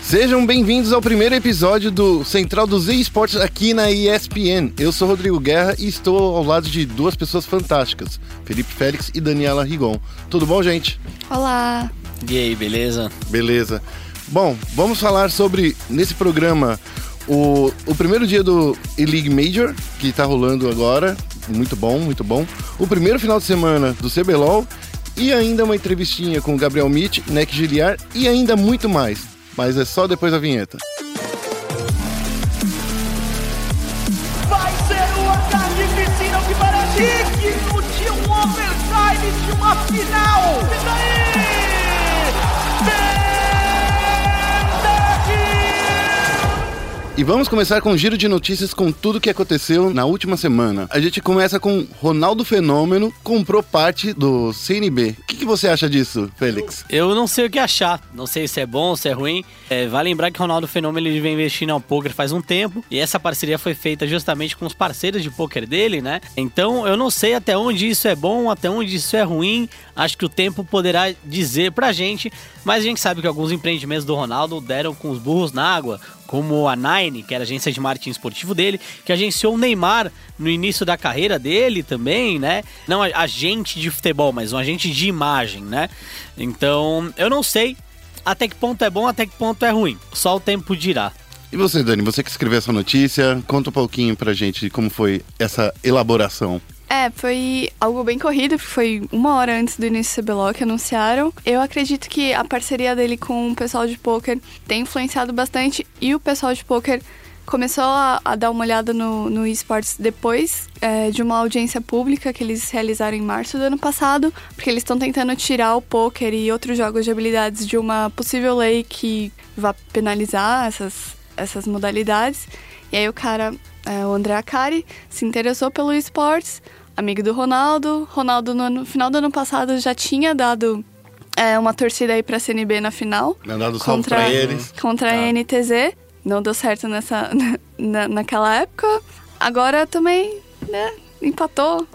Sejam bem-vindos ao primeiro episódio do Central dos eSports aqui na ESPN. Eu sou Rodrigo Guerra e estou ao lado de duas pessoas fantásticas, Felipe Félix e Daniela Rigon. Tudo bom, gente? Olá! E aí, beleza? Beleza. Bom, vamos falar sobre, nesse programa, o, o primeiro dia do E-League Major, que está rolando agora. Muito bom, muito bom. O primeiro final de semana do CBLOL e ainda uma entrevistinha com o Gabriel Mitch, Neck Giliar e ainda muito mais mas é só depois da vinheta. Vai ser uma carnificina que parece digno de um overtime de uma final! E vamos começar com um giro de notícias com tudo que aconteceu na última semana. A gente começa com Ronaldo Fenômeno comprou parte do CNB. O que, que você acha disso, Félix? Eu não sei o que achar. Não sei se é bom, se é ruim. É, vai lembrar que Ronaldo Fenômeno ele vem investindo ao poker faz um tempo e essa parceria foi feita justamente com os parceiros de poker dele, né? Então eu não sei até onde isso é bom, até onde isso é ruim. Acho que o tempo poderá dizer pra gente, mas a gente sabe que alguns empreendimentos do Ronaldo deram com os burros na água como a Nine, que era a agência de marketing esportivo dele, que agenciou o Neymar no início da carreira dele também, né? Não agente de futebol, mas um agente de imagem, né? Então, eu não sei até que ponto é bom, até que ponto é ruim. Só o tempo dirá. E você, Dani, você que escreveu essa notícia, conta um pouquinho pra gente como foi essa elaboração. É, foi algo bem corrido, foi uma hora antes do início do CBLOL que anunciaram. Eu acredito que a parceria dele com o pessoal de poker tem influenciado bastante e o pessoal de poker começou a, a dar uma olhada no, no esportes depois é, de uma audiência pública que eles realizaram em março do ano passado, porque eles estão tentando tirar o poker e outros jogos de habilidades de uma possível lei que vá penalizar essas, essas modalidades. E aí o cara, é, o André Akari, se interessou pelo esportes, amigo do Ronaldo. Ronaldo, no, final do ano passado, já tinha dado é, uma torcida aí pra CNB na final. Dado contra, pra eles. Contra tá. a NTZ. Não deu certo nessa, na, naquela época. Agora também, né? Empatou.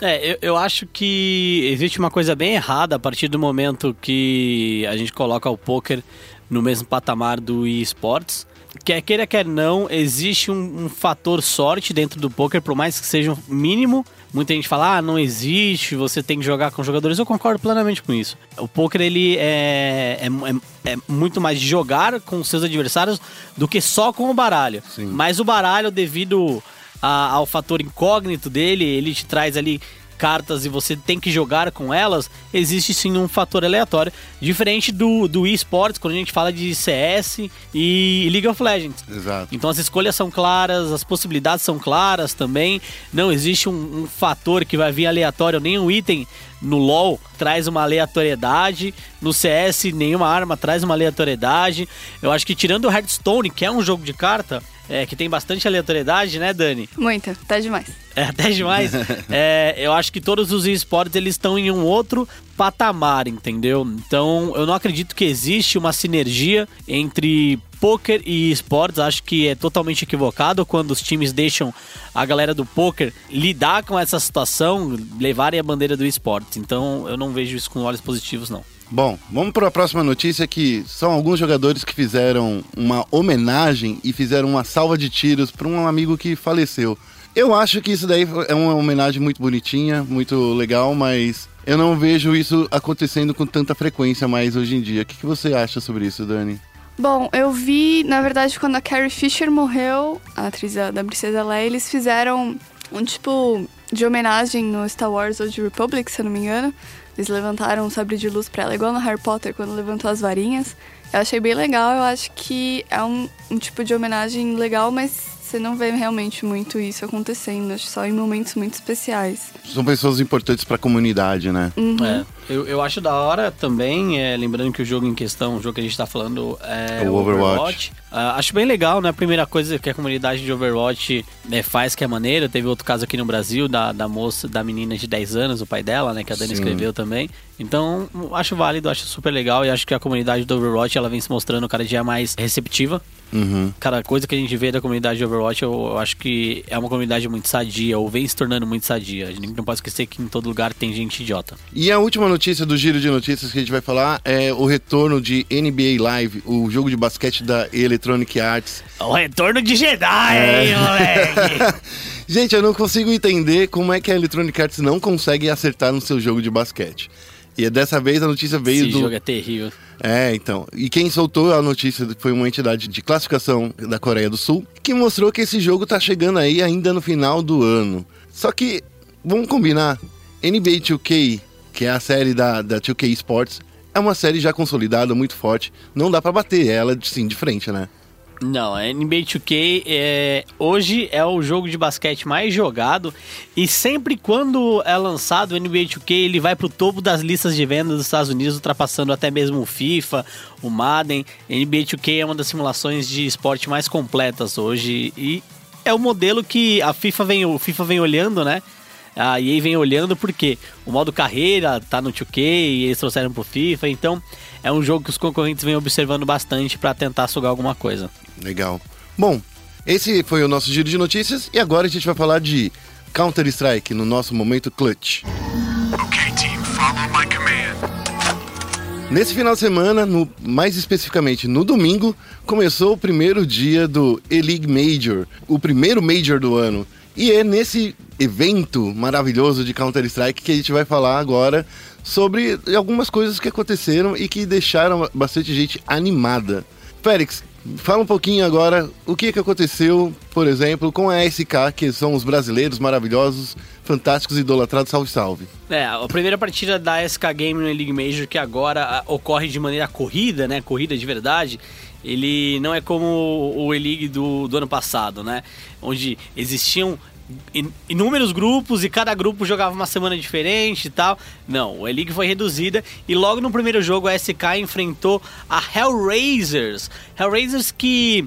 É, eu, eu acho que existe uma coisa bem errada a partir do momento que a gente coloca o poker no mesmo patamar do eSports quer queira, quer não, existe um, um, fator sorte dentro do poker, por mais que seja um mínimo. Muita gente fala, ah, não existe, você tem que jogar com jogadores. Eu concordo plenamente com isso. O poker, ele é, é, é, é muito mais de jogar com seus adversários do que só com o baralho. Sim. Mas o baralho, devido a, ao fator incógnito dele, ele te traz ali cartas e você tem que jogar com elas, existe sim um fator aleatório. Diferente do, do eSports, quando a gente fala de CS e League of Legends. Exato. Então as escolhas são claras, as possibilidades são claras também. Não existe um, um fator que vai vir aleatório, nem um item no LoL traz uma aleatoriedade, no CS nenhuma arma traz uma aleatoriedade. Eu acho que tirando o Hearthstone, que é um jogo de carta, é, que tem bastante aleatoriedade, né, Dani? Muita, tá demais. É, até demais. é, eu acho que todos os esportes eles estão em um outro patamar, entendeu? Então, eu não acredito que existe uma sinergia entre poker e esportes. Acho que é totalmente equivocado quando os times deixam a galera do poker lidar com essa situação, levarem a bandeira do esportes. Então, eu não vejo isso com olhos positivos, não. Bom, vamos para a próxima notícia que são alguns jogadores que fizeram uma homenagem e fizeram uma salva de tiros para um amigo que faleceu. Eu acho que isso daí é uma homenagem muito bonitinha, muito legal, mas eu não vejo isso acontecendo com tanta frequência mais hoje em dia. O que, que você acha sobre isso, Dani? Bom, eu vi, na verdade, quando a Carrie Fisher morreu, a atriz da, Princesa Leia, eles fizeram um tipo de homenagem no Star Wars Old Republic, se eu não me engano. Eles levantaram um sabre de luz pra ela, igual no Harry Potter, quando levantou as varinhas. Eu achei bem legal, eu acho que é um, um tipo de homenagem legal, mas você não vê realmente muito isso acontecendo, acho só em momentos muito especiais. São pessoas importantes para a comunidade, né? Uhum. É, eu, eu acho da hora também, é, lembrando que o jogo em questão, o jogo que a gente está falando é o Overwatch. Overwatch. Uh, acho bem legal, né? A primeira coisa que a comunidade de Overwatch né, faz que é maneira. Teve outro caso aqui no Brasil da, da moça, da menina de 10 anos, o pai dela, né? Que a Dani Sim. escreveu também. Então, acho válido, acho super legal e acho que a comunidade do Overwatch ela vem se mostrando cada dia mais receptiva. Uhum. Cada coisa que a gente vê da comunidade de Overwatch, eu acho que é uma comunidade muito sadia, ou vem se tornando muito sadia. A gente não pode esquecer que em todo lugar tem gente idiota. E a última notícia do giro de notícias que a gente vai falar é o retorno de NBA Live, o jogo de basquete da Electronic Arts. O retorno de Jedi, hein, moleque? Gente, eu não consigo entender como é que a Electronic Arts não consegue acertar no seu jogo de basquete. E dessa vez a notícia veio Esse do. jogo é terrível. É, então. E quem soltou a notícia foi uma entidade de classificação da Coreia do Sul, que mostrou que esse jogo tá chegando aí ainda no final do ano. Só que, vamos combinar, NBA 2K, que é a série da, da 2K Sports, é uma série já consolidada, muito forte. Não dá pra bater ela, sim, de frente, né? Não, a NBA 2K é, hoje é o jogo de basquete mais jogado e sempre quando é lançado o NBA 2K ele vai pro topo das listas de vendas dos Estados Unidos, ultrapassando até mesmo o FIFA, o Madden. NBA 2K é uma das simulações de esporte mais completas hoje e é o modelo que a FIFA vem, o FIFA vem olhando, né? A EA vem olhando porque o modo carreira tá no 2K e eles trouxeram pro FIFA, então é um jogo que os concorrentes vêm observando bastante para tentar sugar alguma coisa. Legal. Bom, esse foi o nosso giro de notícias e agora a gente vai falar de Counter-Strike no nosso momento clutch. Okay, team, follow my command. Nesse final de semana, no, mais especificamente no domingo, começou o primeiro dia do E-League Major, o primeiro Major do ano. E é nesse evento maravilhoso de Counter-Strike que a gente vai falar agora sobre algumas coisas que aconteceram e que deixaram bastante gente animada. Félix, fala um pouquinho agora o que, que aconteceu, por exemplo, com a SK, que são os brasileiros maravilhosos, fantásticos, idolatrados, salve salve. É, a primeira partida da SK Game no League Major, que agora ah, ocorre de maneira corrida, né? Corrida de verdade. Ele não é como o E-League do, do ano passado, né? Onde existiam inúmeros grupos e cada grupo jogava uma semana diferente e tal. Não, o E-League foi reduzida e logo no primeiro jogo a SK enfrentou a Hellraisers. Hellraisers que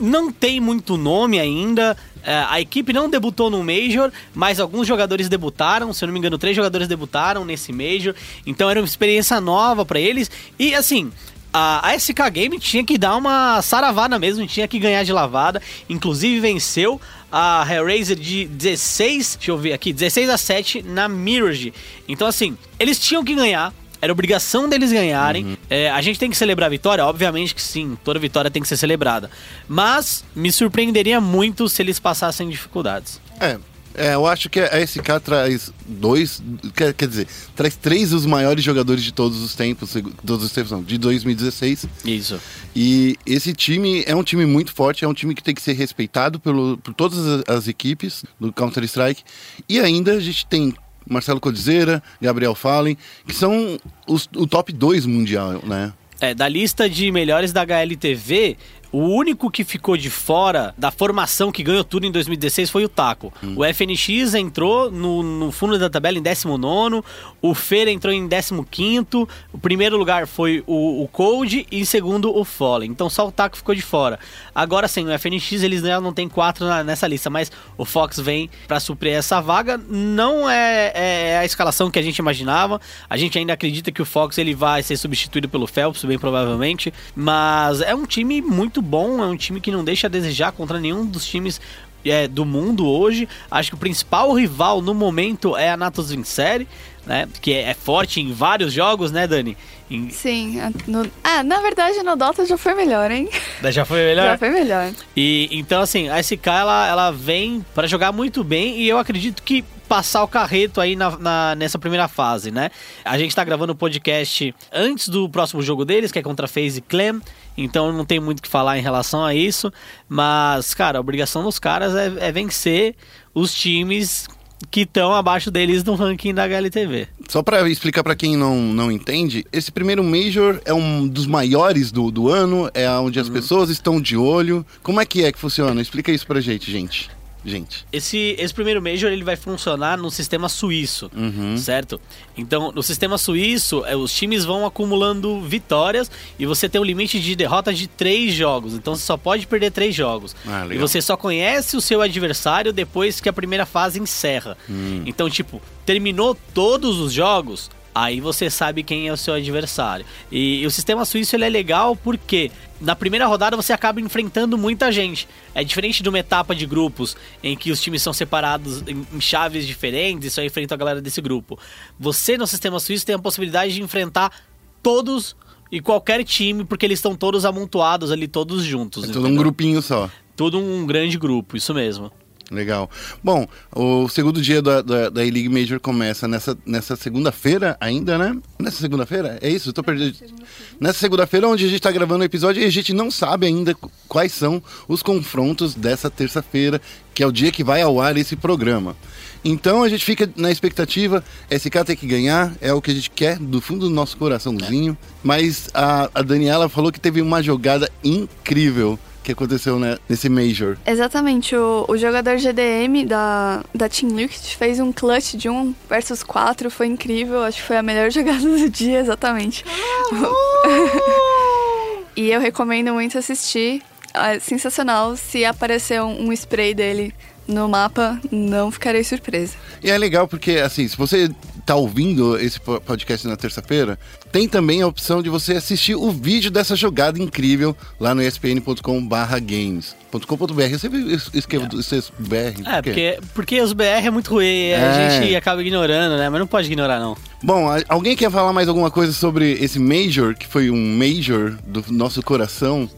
não tem muito nome ainda. É, a equipe não debutou no Major, mas alguns jogadores debutaram. Se eu não me engano, três jogadores debutaram nesse Major. Então era uma experiência nova pra eles. E assim. A a SK Game tinha que dar uma saravada mesmo, tinha que ganhar de lavada. Inclusive venceu a Hellraiser de 16, deixa eu ver aqui, 16 a 7 na Mirage. Então assim, eles tinham que ganhar, era obrigação deles ganharem. É, a gente tem que celebrar a vitória? Obviamente que sim, toda vitória tem que ser celebrada. Mas me surpreenderia muito se eles passassem dificuldades. É, é, eu acho que a SK traz dois, quer, quer dizer, traz três dos maiores jogadores de todos os tempos, todos os tempos não, de 2016. Isso. E esse time é um time muito forte, é um time que tem que ser respeitado pelo, por todas as, as equipes do Counter-Strike. E ainda a gente tem Marcelo Codizeira, Gabriel Fallen, que são os- o top 2 mundial, né? É, da lista de melhores da HLTV, o único que ficou de fora da formação que ganhou tudo em 2016 foi o Taco. O FNX entrou no, no fundo da tabela em 19, o Fer entrou em 15, o primeiro lugar foi o, o Cold e em segundo o Fallen. Então só o Taco ficou de fora. Agora sim, o FNX eles já não tem quatro na- nessa lista, mas o Fox vem pra suprir essa vaga. Não é, é a escalação que a gente imaginava. A gente ainda acredita que o Fox ele vai ser substituído pelo Phelps, bem provavelmente. Mas é um time muito bom, é um time que não deixa a desejar contra nenhum dos times é, do mundo hoje. Acho que o principal rival no momento é a Natus Vincere, né? Que é, é forte em vários jogos, né, Dani? Em- Sim. no- Ah, na verdade no Dota já foi melhor, hein? já foi melhor? Já foi melhor. E então assim, a SK ela, ela vem para jogar muito bem e eu acredito que passar o carreto aí na, na- nessa primeira fase, né? A gente tá gravando o podcast antes do próximo jogo deles, que é contra a FaZe Clan, então não tem muito o que falar em relação a isso, mas cara, a obrigação dos caras é, é vencer os times que estão abaixo deles no ranking da HLTV. Só pra explicar pra quem não, não entende, esse primeiro Major é um dos maiores do, do ano, é onde as pessoas estão de olho. Como é que é que funciona? Explica isso pra gente, gente. Gente. Esse, esse primeiro Major ele vai funcionar no sistema suíço, certo? Então, no sistema suíço, é, os times vão acumulando vitórias e você tem um limite de derrota de três jogos. Então, você só pode perder três jogos. Ah, e você só conhece o seu adversário depois que a primeira fase encerra. Então, tipo, terminou todos os jogos, Aí você sabe quem é o seu adversário. E, e o sistema suíço ele é legal porque na primeira rodada você acaba enfrentando muita gente. É diferente de uma etapa de grupos em que os times são separados em, chaves diferentes e só enfrenta a galera desse grupo. Você no sistema suíço tem a possibilidade de enfrentar todos e qualquer time, porque eles estão todos amontoados ali, todos juntos. É todo um grupinho só. Todo um grande grupo, isso mesmo. Legal. Bom, o segundo dia da, da, da E-League Major começa nessa, nessa segunda-feira ainda, né? Nessa segunda-feira? É isso? Tô perdido. Nessa segunda-feira, onde a gente tá gravando o episódio e a gente não sabe ainda qu- quais são os confrontos dessa terça-feira, que é o dia que vai ao ar esse programa. Então a gente fica na expectativa, SK tem que ganhar, é o que a gente quer do fundo do nosso coraçãozinho. Mas a, a Daniela falou que teve uma jogada incrível que aconteceu né, nesse Major. Exatamente, o, o jogador GDM da, da Team Liquid fez um clutch de 1 versus 4, foi incrível, acho que foi a melhor jogada do dia, exatamente. e eu recomendo muito assistir, é sensacional, se aparecer um, um spray dele no mapa, não ficarei surpresa. E é legal porque, assim, se você tá ouvindo esse po- podcast na terça-feira, tem também a opção de você assistir o vídeo dessa jogada incrível lá no espn.com.br games. .com.br, eu sempre es- escrevo esses BR. É, por quê? porque, porque os BR é muito ruim, a É. gente acaba ignorando, né? Mas não pode ignorar, não. Bom, a- alguém quer falar mais alguma coisa sobre esse Major, que foi um Major do nosso coração?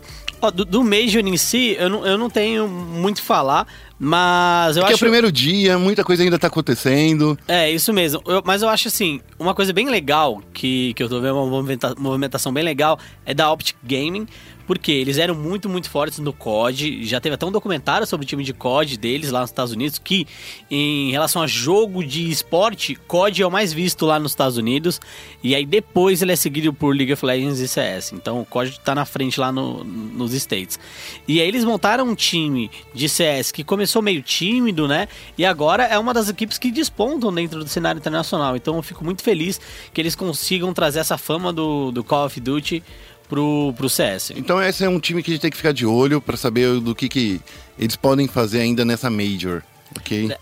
Ó, do, do Major em si, eu não, eu não tenho muito a falar, mas eu Porque é o acho... primeiro dia, muita coisa ainda tá acontecendo. É, isso mesmo. Eu- mas eu acho assim, uma coisa bem legal, que, que eu tô vendo uma movimenta- movimentação bem legal, é da Optic Gaming, porque eles eram muito, muito fortes no COD. Já teve até um documentário sobre o time de COD deles lá nos Estados Unidos, que em relação a jogo de esporte, COD é o mais visto lá nos Estados Unidos. E aí depois ele é seguido por League of Legends e CS. Então o COD tá na frente lá no- nos States. E aí eles montaram um time de CS que começou meio tímido, né? E agora é uma das equipes que despontam dentro do cenário internacional. Então eu fico muito feliz que eles consigam trazer essa fama do, do Call of Duty pro, pro CS. Então esse é um time que a gente tem que ficar de olho pra saber do que, que eles podem fazer ainda nessa Major, ok?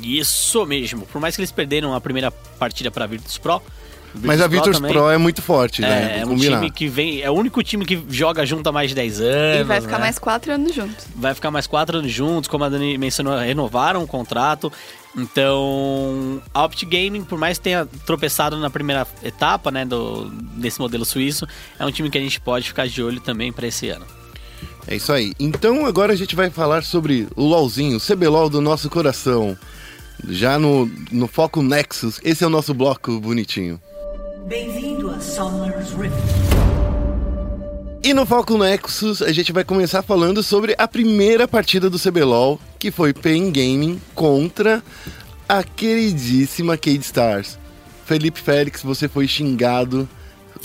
Isso mesmo. Por mais que eles perderam a primeira partida pra Virtus Pro. Mas a Virtus também Pro é muito forte, né? é, é um time que vem. É o único time que joga junto há mais de 10 anos. E vai ficar né? mais 4 anos juntos. vai ficar mais quatro anos juntos, como a Dani mencionou, renovaram o contrato. Então, a Opt Gaming, por mais que tenha tropeçado na primeira etapa, né, do, desse modelo suíço, é um time que a gente pode ficar de olho também para esse ano. É isso aí. Então agora a gente vai falar sobre o LOLzinho, o CBLOL do nosso coração. Já no, no Foco Nexus, esse é o nosso bloco bonitinho. Bem-vindo a Summer's Rift. E no Foco Nexus a gente vai começar falando sobre a primeira partida do CBLOL, que foi Pain Gaming contra a queridíssima Cade Stars. Felipe Félix, você foi xingado,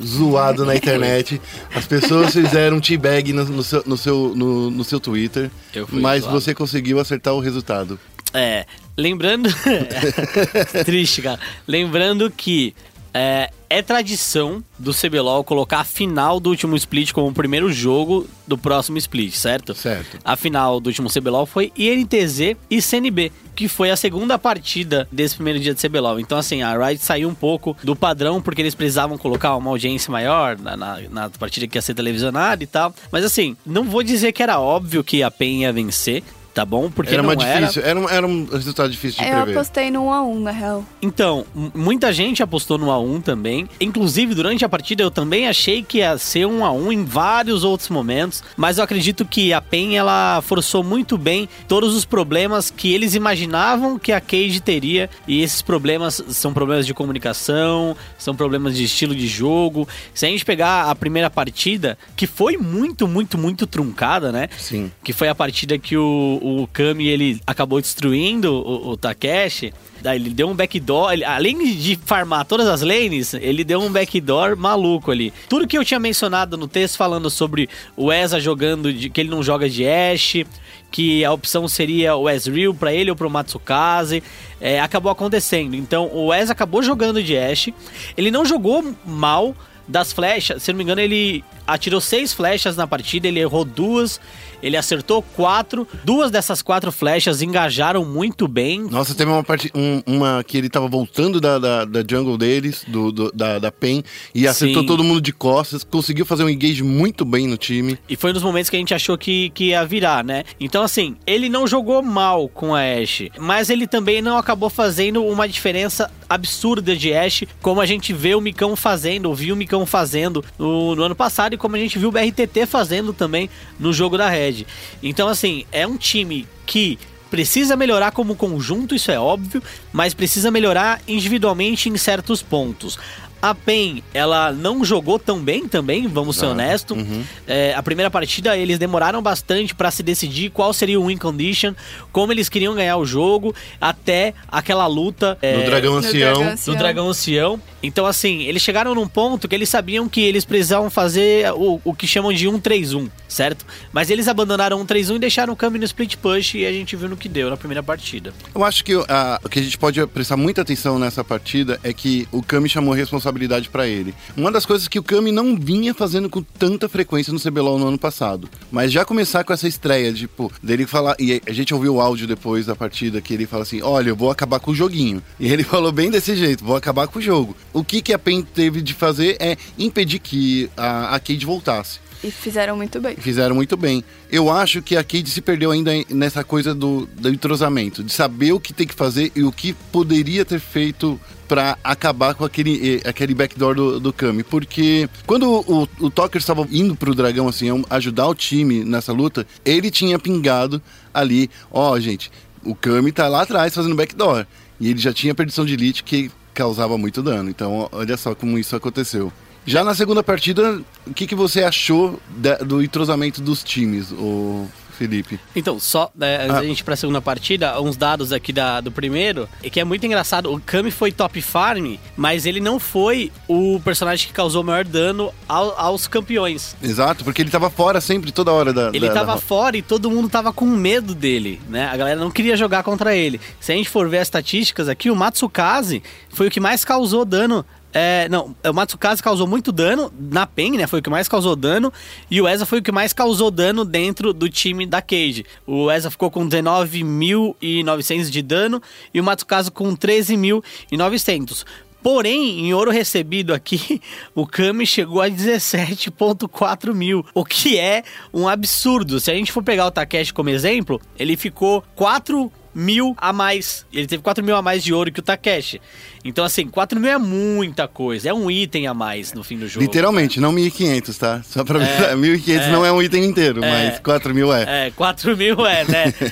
zoado na internet. As pessoas fizeram teabag no, no, seu, no, seu, no, no seu Twitter, Eu fui mas zoado. você conseguiu acertar o resultado. É, lembrando. Triste, cara. Lembrando que é, é tradição do CBLOL colocar a final do último split como o primeiro jogo do próximo split, certo? Certo. A final do último CBLOL foi INTZ e CNB, que foi a segunda partida desse primeiro dia de CBLOL. Então, assim, a Riot saiu um pouco do padrão, porque eles precisavam colocar uma audiência maior na, na, na partida que ia ser televisionada e tal. Mas, assim, não vou dizer que era óbvio que a PEN ia vencer, tá bom? Porque Era não mais era. difícil, era um, era um resultado difícil de Eu prever. apostei no 1x1, na real. Então, muita gente apostou no A1 também. Inclusive, durante a partida, eu também achei que ia ser um A1 em vários outros momentos. Mas eu acredito que a PEN, ela forçou muito bem todos os problemas que eles imaginavam que a Cage teria. E esses problemas são problemas de comunicação, são problemas de estilo de jogo. Se a gente pegar a primeira partida, que foi muito, muito, muito truncada, né? Sim. que foi a partida que o, o Kami ele acabou destruindo o, o Takeshi. Daí ele deu um backdoor, ele- além de farmar todas as lanes, ele deu um backdoor maluco ali. Tudo que eu tinha mencionado no texto falando sobre o Eza jogando, de, que ele não joga de Ashe, que a opção seria o Ezreal pra ele ou pro Matsukaze, é, acabou acontecendo. Então o Eza acabou jogando de Ashe, ele não jogou mal, das flechas, se não me engano, ele atirou seis flechas na partida, ele errou duas, ele acertou quatro. Duas dessas quatro flechas engajaram muito bem. Nossa, teve uma parte. um- uma que ele tava voltando da, da, da jungle deles, do, do- da, da PEN, e acertou Sim. todo mundo de costas, conseguiu fazer um engage muito bem no time. E foi nos momentos que a gente achou que, que ia virar, né? Então, assim, ele não jogou mal com a Ashe, mas ele também não acabou fazendo uma diferença absurda de Ashe, como a gente vê o Micão fazendo, ou viu o Micão fazendo no, no ano passado, e como a gente viu o BRTT fazendo também no jogo da Red. Então, assim, é um time que precisa melhorar como conjunto, isso é óbvio, mas precisa melhorar individualmente em certos pontos. A PEN, ela não jogou tão bem também, vamos ser honestos. É, a primeira partida, eles demoraram bastante pra se decidir qual seria o win condition, como eles queriam ganhar o jogo, até aquela luta é, No Dragão Ancião. Do Dragão Ancião. Então, assim, eles chegaram num ponto que eles sabiam que eles precisavam fazer o, o que chamam de 1-3-1, certo? Mas eles abandonaram o 1-3-1 e deixaram o câmbio no split push e a gente viu no que deu na primeira partida. Eu acho que a- o que a gente pode prestar muita atenção nessa partida é que o Kami chamou responsabilidade pra ele. Uma das coisas que o Kami não vinha fazendo com tanta frequência no CBLOL no ano passado. Mas já começar com essa estreia, tipo, dele falar. E a gente ouviu o áudio depois da partida que ele fala assim: Olha, eu vou acabar com o joguinho. E ele falou bem desse jeito: vou acabar com o jogo. O que, que a PEN teve de fazer é impedir que a, a Cade voltasse. E fizeram muito bem. Fizeram muito bem. Eu acho que a Cade se perdeu ainda nessa coisa do, do entrosamento, de saber o que tem que fazer e o que poderia ter feito pra acabar com aquele, eh, aquele backdoor do, do Kami. Porque quando o, o Tucker estava indo pro Dragão assim, ajudar o time nessa luta, ele tinha pingado ali, ó, gente, o Kami tá lá atrás fazendo backdoor. E ele já tinha perdição de elite que causava muito dano. Então, olha só como isso aconteceu. Já na segunda partida, o que, que você achou da- do entrosamento dos times, o Felipe? Então, só né, Ah. da gente ir pra segunda partida, uns dados aqui da, do primeiro, e que é muito engraçado. O Kami foi top farm, mas ele não foi o personagem que causou maior dano ao- aos campeões. Exato, porque ele tava fora sempre, toda hora da. Ele da- tava da- fora e todo mundo tava com medo dele, né? A galera não queria jogar contra ele. Se a gente for ver as estatísticas aqui, o Matsukaze foi o que mais causou dano. É, não, o Matsukaze causou muito dano na PEN, né? Foi o que mais causou dano. E o Eza foi o que mais causou dano dentro do time da Cage. O Eza ficou com 19.900 de dano e o Matsukaze com 13.900. Porém, em ouro recebido aqui, o Kami chegou a 17,4 mil, o que é um absurdo. Se a gente for pegar o Takeshi como exemplo, ele ficou 4 mil a mais. Ele teve 4 mil a mais de ouro que o Takeshi. Então, assim, 4 mil é muita coisa. É um item a mais no fim do jogo. Literalmente, não 1.500, tá? Só pra avisar, 1.500 é. não é um item inteiro, É. mas 4 mil é. É, 4 mil é, né?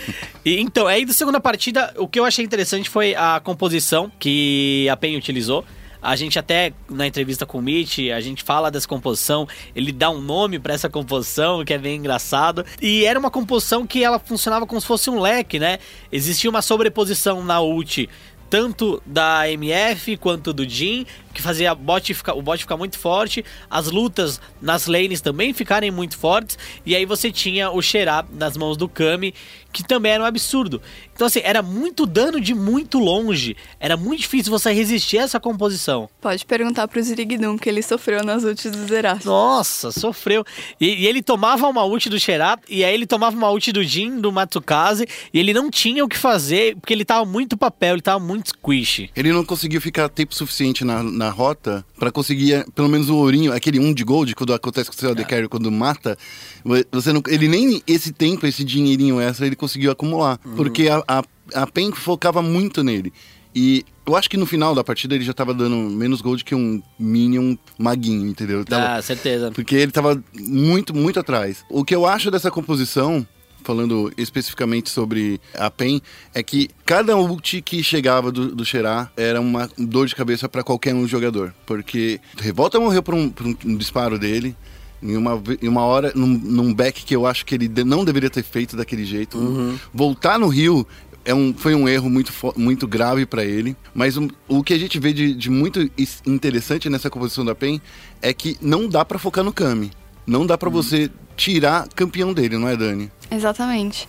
E, então, aí da segunda partida, o que eu achei interessante foi a composição que a PEN utilizou. A gente até, na entrevista com o Mitch, a gente fala dessa composição, ele dá um nome pra essa composição, que é bem engraçado. E era uma composição que ela funcionava como se fosse um leque, né? Existia uma sobreposição na ult, tanto da MF quanto do Jin, que fazia a bot ficar- o bot ficar muito forte, as lutas nas lanes também ficarem muito fortes, e aí você tinha o Xerá nas mãos do Kami, que também era um absurdo. Então, assim, era muito dano de muito longe, era muito difícil você resistir a essa composição. Pode perguntar pro Zirigdum que ele sofreu nas ultis do Zerath. Nossa, sofreu. E, e ele tomava uma ult do Xerá, e aí ele tomava uma ult do Jin, do Matsukaze, e ele não tinha o que fazer, porque ele tava muito papel, ele tava muito squish. Ele não conseguiu ficar tempo suficiente na, na rota pra conseguir eh, pelo menos o ourinho, aquele 1 de gold, quando acontece com o seu AD Carry, quando mata. Você não, ele nem esse tempo, esse dinheirinho extra, ele conseguiu acumular. Porque a, a, a PEN focava muito nele. E eu acho que no final da partida ele já tava dando menos gold que um Minion maguinho, entendeu? Tava- Ah, certeza. porque ele tava muito, muito atrás. O que eu acho dessa composição, falando especificamente sobre a PEN, é que cada ult que chegava do, do Xerá era uma dor de cabeça para qualquer um jogador. Porque Revolta morreu por um, por um- um disparo dele. Em uma, em uma hora, num, num back que eu acho que ele não deveria ter feito daquele jeito. Voltar no Rio é um, foi um erro muito, muito grave para ele. Mas um- o que a gente vê de, de muito interessante nessa composição da PEN é que não dá para focar no Kami. Não dá para você tirar campeão dele, não é, Dani? Exatamente.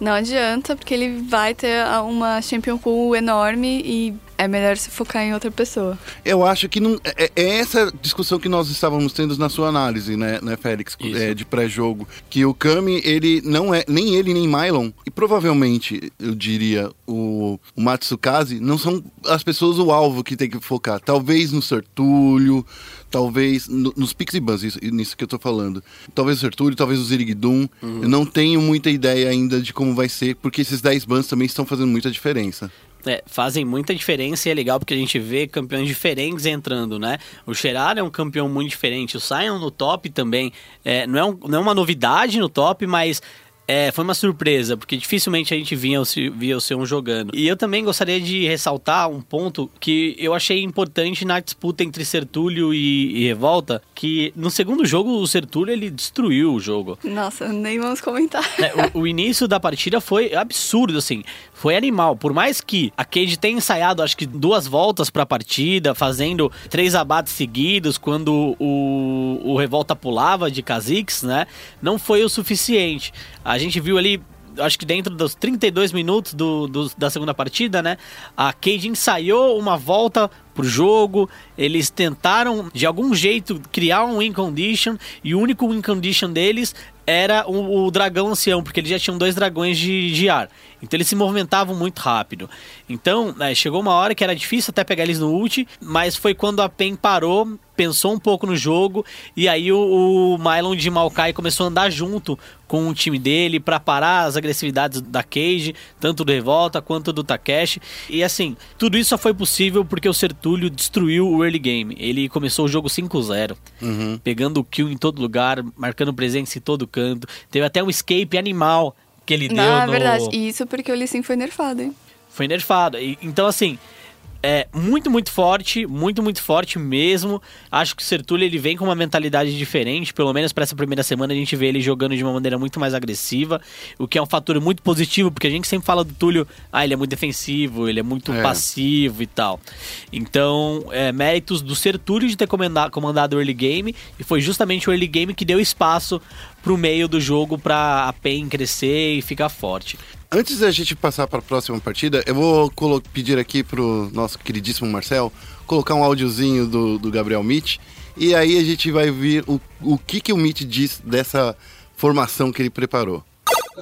Não adianta, porque ele vai ter uma champion pool enorme e é melhor se focar em outra pessoa. Eu acho que não. É, é essa discussão que nós estávamos tendo na sua análise, né, né Félix? É, de pré-jogo. Que o Kami, ele não é. Nem ele, nem Mylon. E provavelmente, eu diria, o, o Matsukaze não são as pessoas o alvo que tem que focar. Talvez no Sertúlio, talvez no- nos Pixie Bans, isso, nisso que eu tô falando. Talvez o Sertúlio, talvez o Zirigdum. Eu não tenho muita ideia ainda de como vai ser, porque esses 10 bans também estão fazendo muita diferença. É, fazem muita diferença e é legal porque a gente vê campeões diferentes entrando, né? O Xerar é um campeão muito diferente, o Sion no top também. É, não, é um- não é uma novidade no top, mas é, foi uma surpresa, porque dificilmente a gente via via o Sion jogando. E eu também gostaria de ressaltar um ponto que eu achei importante na disputa entre Sertúlio e, e Revolta, que no segundo jogo o Sertúlio ele destruiu o jogo. Nossa, nem vamos comentar. É, o, o início da partida foi absurdo, assim. Foi animal. Por mais que a Cade tenha ensaiado, acho que duas voltas pra partida, fazendo três abates seguidos, quando o, o Revolta pulava de Kha'Zix, né? Não foi o suficiente. A gente viu ali. Acho que dentro dos 32 minutos do, do- da segunda partida, né? A Cade ensaiou uma volta pro jogo. Eles tentaram, de algum jeito, criar um win condition. E o único win condition deles era o, o dragão ancião, porque eles já tinham dois dragões de, de ar. Então eles se movimentavam muito rápido. Então, né, chegou uma hora que era difícil até pegar eles no ult, mas foi quando a PEN parou, pensou um pouco no jogo, e aí o, o Mylon de Maokai começou a andar junto com o time dele para parar as agressividades da Cage, tanto do Revolta quanto do Takeshi. E assim, tudo isso só foi possível porque o Sertúlio destruiu o early game. Ele começou o jogo 5-0 pegando o kill em todo lugar, marcando presença em todo canto. Teve até um escape animal que ele deu Não, é no... verdade. E isso porque o Lee Sin foi nerfado, hein? Foi nerfado. E- então, assim, é muito, muito forte, muito, muito forte mesmo. Acho que o Sertulio ele vem com uma mentalidade diferente, pelo menos para essa primeira semana a gente vê ele jogando de uma maneira muito mais agressiva, o que é um fator muito positivo, porque a gente sempre fala do Túlio, ah, ele é muito defensivo, ele é muito É. passivo e tal. Então, é, méritos do Sertúlio de ter comanda- comandado o early game, e foi justamente o early game que deu espaço pro meio do jogo pra a PEN crescer e ficar forte. Antes da gente passar para a próxima partida, eu vou pedir aqui pro nosso queridíssimo Marcel colocar um áudiozinho do, do Gabriel Mitch e aí a gente vai ver o, o que, que o Mitch diz dessa formação que ele preparou.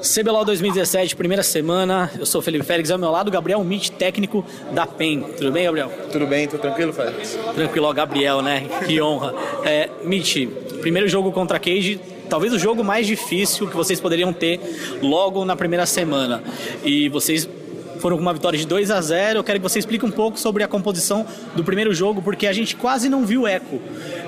CBLOL 2017, primeira semana. Eu sou o Felipe Félix, ao meu lado, Gabriel Mitch, técnico da PEN. Tudo bem, Gabriel? Tudo bem, tudo tranquilo, Félix? Tranquilo, ó, Gabriel, né? Que honra. É, Mitch, primeiro jogo contra a Cage, talvez o jogo mais difícil que vocês poderiam ter logo na primeira semana. E vocês foram com uma vitória de 2 a 0 Eu quero que você explique um pouco sobre a composição do primeiro jogo, porque a gente quase não viu eco.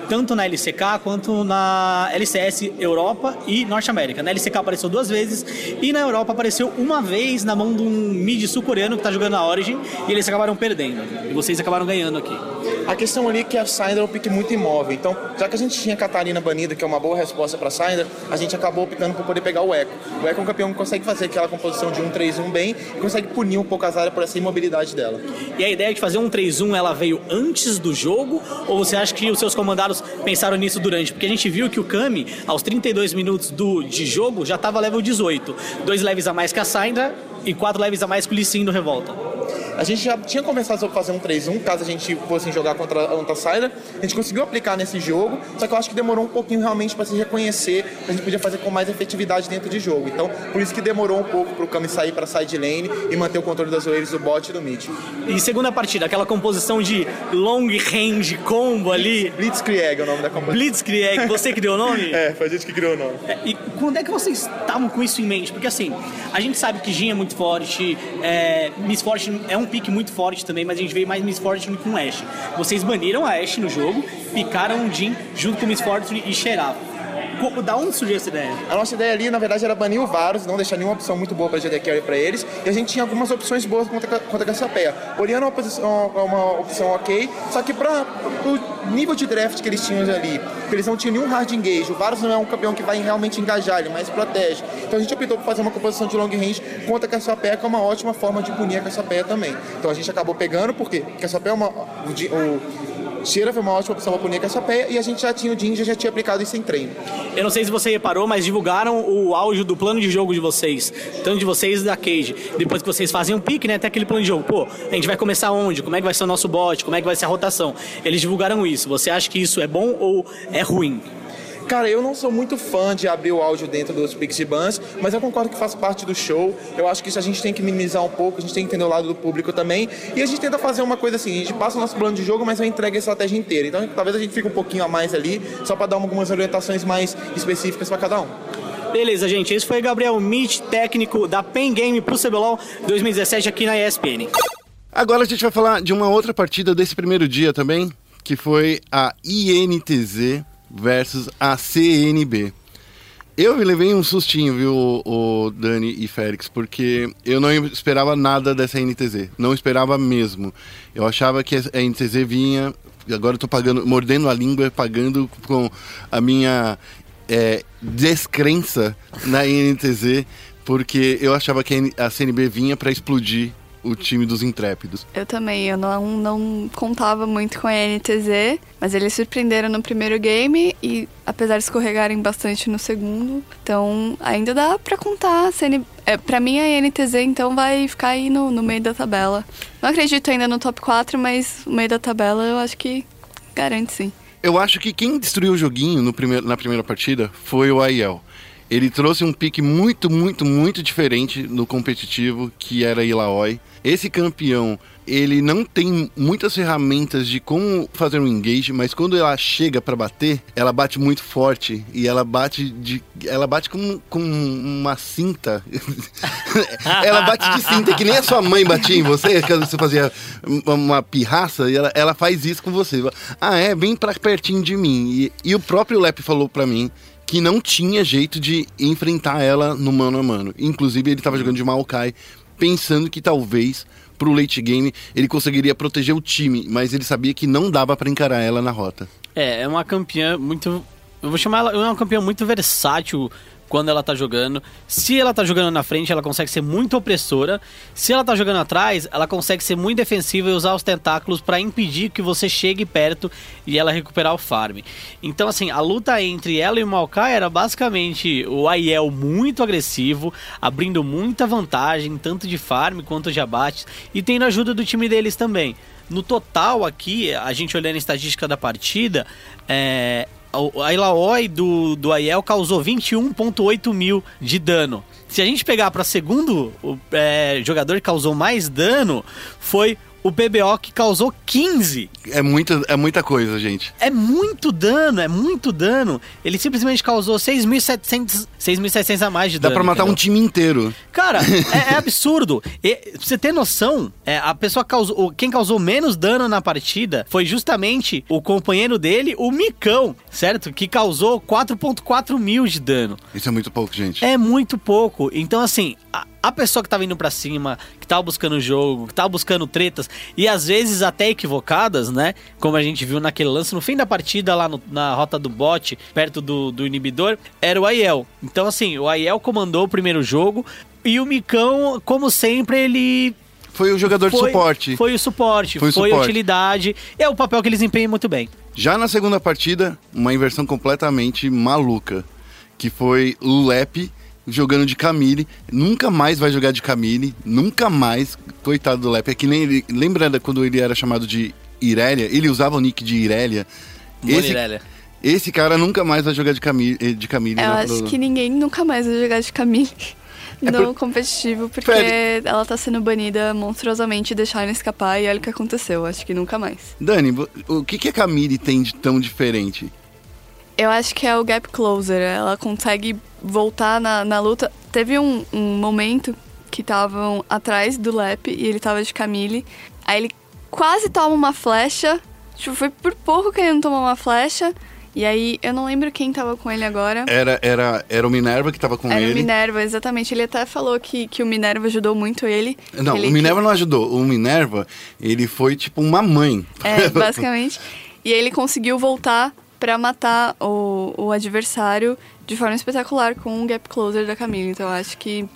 Tanto na LCK quanto na LCS Europa e Norte América. Na LCK apareceu duas vezes e na Europa apareceu uma vez na mão de um mid sul-coreano que tá jogando na Origin e eles acabaram perdendo. E vocês acabaram ganhando aqui. A questão ali é que a Syndra é um pique muito imóvel. Então, já que a gente tinha Catarina banida, que é uma boa resposta para Syndra, a gente acabou optando por poder pegar o Echo. O Echo é um campeão que consegue fazer aquela composição de 1-3-1 bem e consegue punir um pouco as áreas por essa imobilidade dela. E a ideia de fazer um 3-1 ela veio antes do jogo? Ou você acha que os seus comandados pensaram nisso durante? Porque a gente viu que o Kami, aos 32 minutos do, de jogo, já estava level 18. Dois leves a mais que a Syndra e quatro leves a mais que o Lee Sin do Revolta. A gente já tinha conversado sobre fazer um 3-1, caso a gente fosse jogar contra a Anta Syndra. A gente conseguiu aplicar nesse jogo, só que eu acho que demorou um pouquinho realmente para se reconhecer, que a gente podia fazer com mais efetividade dentro de jogo. Então, por isso que demorou um pouco para o Kami sair para side lane e manter o controle das waves do bot e do mid. E segunda partida, aquela composição de long range combo ali. Blitzkrieg é o nome da composição. Blitzkrieg, você que deu o nome? É, foi a gente que criou o nome. É, E quando é que vocês estavam com isso em mente? Porque assim, a gente sabe que Jin é muito forte, é, Miss é um pique muito forte também, mas a gente veio mais Miss Fortune com Ashe. Vocês baniram a Ashe no jogo, picaram o Jin junto com Miss Fortune e Xerath. Da onde surgiu essa ideia? A nossa ideia ali, na verdade, era banir o Varus, não deixar nenhuma opção muito boa para GD Carry para eles. E a gente tinha algumas opções boas contra, contra a Cassiopeia. Oriana é uma, é uma opção ok, só que para nível de draft que eles tinham ali, que eles não tinham nenhum hard engage, o Varus não é um campeão que vai realmente engajar, ele mais protege. Então a gente optou por fazer uma composição de long range contra a Cassiopeia, que é uma ótima forma de punir a Cassiopeia também. Então a gente acabou pegando, porque Cassiopeia é uma. O, o, Cheira foi uma ótima opção para punir a Cassiopeia e a gente já tinha o Jinja, já tinha aplicado isso em treino. Eu não sei se você reparou, mas divulgaram o áudio do plano de jogo de vocês, tanto de vocês e da Cage. Depois que vocês fazem um pique, né, até aquele plano de jogo. Pô, a gente vai começar onde? Como é que vai ser o nosso bot? Como é que vai ser a rotação? Eles divulgaram isso. Você acha que isso é bom ou é ruim? Cara, eu não sou muito fã de abrir o áudio dentro dos Pix e Bans, mas eu concordo que faz parte do show. Eu acho que isso a gente tem que minimizar um pouco, a gente tem que entender o lado do público também. E a gente tenta fazer uma coisa assim, a gente passa o nosso plano de jogo, mas não entrega a estratégia inteira. Então talvez a gente fique um pouquinho a mais ali, só para dar algumas orientações mais específicas para cada um. Beleza, gente. Esse foi Gabriel Mitch, técnico da Pen Game pro CBLOL 2017 aqui na ESPN. Agora a gente vai falar de uma outra partida desse primeiro dia também, que foi a INTZ versus a CNB. Eu levei um sustinho, viu, o Dani e Félix, porque eu não esperava nada dessa NTZ. Não esperava mesmo. Eu achava que a NTZ vinha. Agora eu tô pagando, mordendo a língua, pagando com a minha é, descrença na NTZ, porque eu achava que a CNB vinha para explodir o time dos intrépidos. Eu também, eu não, não contava muito com a NTZ, mas eles surpreenderam no primeiro game e apesar de escorregarem bastante no segundo, então ainda dá pra contar. CN... É, pra mim a NTZ então vai ficar aí no, no meio da tabela. Não acredito ainda no top 4, mas no meio da tabela eu acho que garante sim. Eu acho que quem destruiu o joguinho no primeiro, na primeira partida foi o Aiel. Ele trouxe um pique muito, muito, muito diferente no competitivo, que era Ilaoi. Esse campeão, ele não tem muitas ferramentas de como fazer um engage, mas quando ela chega para bater, ela bate muito forte e ela bate de ela bate com, com uma cinta. ela bate de cinta que nem a sua mãe batia em você, quando você fazia uma pirraça, e ela, ela faz isso com você. Ah, é, bem para pertinho de mim. E, e o próprio Lep falou para mim que não tinha jeito de enfrentar ela no mano a mano. Inclusive, ele estava jogando de Maokai, pensando que talvez pro late game ele conseguiria proteger o time, mas ele sabia que não dava para encarar ela na rota. É, é uma campeã muito. Eu vou chamar ela é uma campeã muito versátil quando ela tá jogando. Se ela tá jogando na frente, ela consegue ser muito opressora. Se ela tá jogando atrás, ela consegue ser muito defensiva e usar os tentáculos para impedir que você chegue perto e ela recuperar o farm. Então, assim, a luta entre ela e o Maokai era basicamente o Aiel muito agressivo, abrindo muita vantagem, tanto de farm quanto de abates, e tendo ajuda do time deles também. No total aqui, a gente olhando a estatística da partida, é, a Ilaoi do, do Aiel causou 21,8 mil de dano. Se a gente pegar para segundo o é, jogador que causou mais dano, foi o PBO que causou 15. É muita, é muita coisa, gente. É muito dano, é muito dano. Ele simplesmente causou 6.700 6.700 a mais de Dá dano. pra matar entendeu? um time inteiro. Cara, é, é absurdo. E, pra você ter noção, é, a pessoa causou. Quem causou menos dano na partida foi justamente o companheiro dele, o Micão, certo? Que causou 4,4 mil de dano. Isso é muito pouco, gente. É muito pouco. Então, assim, a, a pessoa que tava indo pra cima, que tava buscando o jogo, que tava buscando tretas, e às vezes até equivocadas, né? Como a gente viu naquele lance no fim da partida, lá no- na rota do bot, perto do, do inibidor, era o Aiel. Então, assim, o Aiel comandou o primeiro jogo, e o Micão, como sempre, ele Foi o jogador de foi, suporte. Foi o suporte, Foi foi, o a suporte. utilidade. É o papel que eles empenham muito bem. Já na segunda partida, uma inversão completamente maluca, que foi o Lep jogando de Camille, nunca mais vai jogar de Camille, nunca mais, coitado do Lep, é que nem ele, lembra quando ele era chamado de Irelia, ele usava o nick de Irelia. Esse, Monirélia. esse cara nunca mais vai jogar de Camille, eh, de Camille Eu na- acho no- que ninguém nunca mais vai jogar de Camille É no por- competitivo, porque Félix. ela tá sendo banida monstruosamente e deixaram escapar e olha o que aconteceu. Acho que nunca mais. Dani, o que, que a Camille tem de tão diferente? Eu acho que é o gap closer. Ela consegue voltar na, na luta. Teve um, um momento que estavam atrás do Lep e ele tava de Camille. Aí ele quase toma uma flecha. Tipo, foi por pouco que ele não tomou uma flecha. E aí, eu não lembro quem tava com ele agora. Era, era, era o Minerva que tava com Era o ele. Minerva, exatamente. Ele até falou que, que o Minerva ajudou muito ele. Não, Ele o Minerva não ajudou. O Minerva, ele foi tipo uma mãe. É, basicamente. E aí ele conseguiu voltar pra matar o, o adversário de forma espetacular com o gap closer da Camila. Então acho que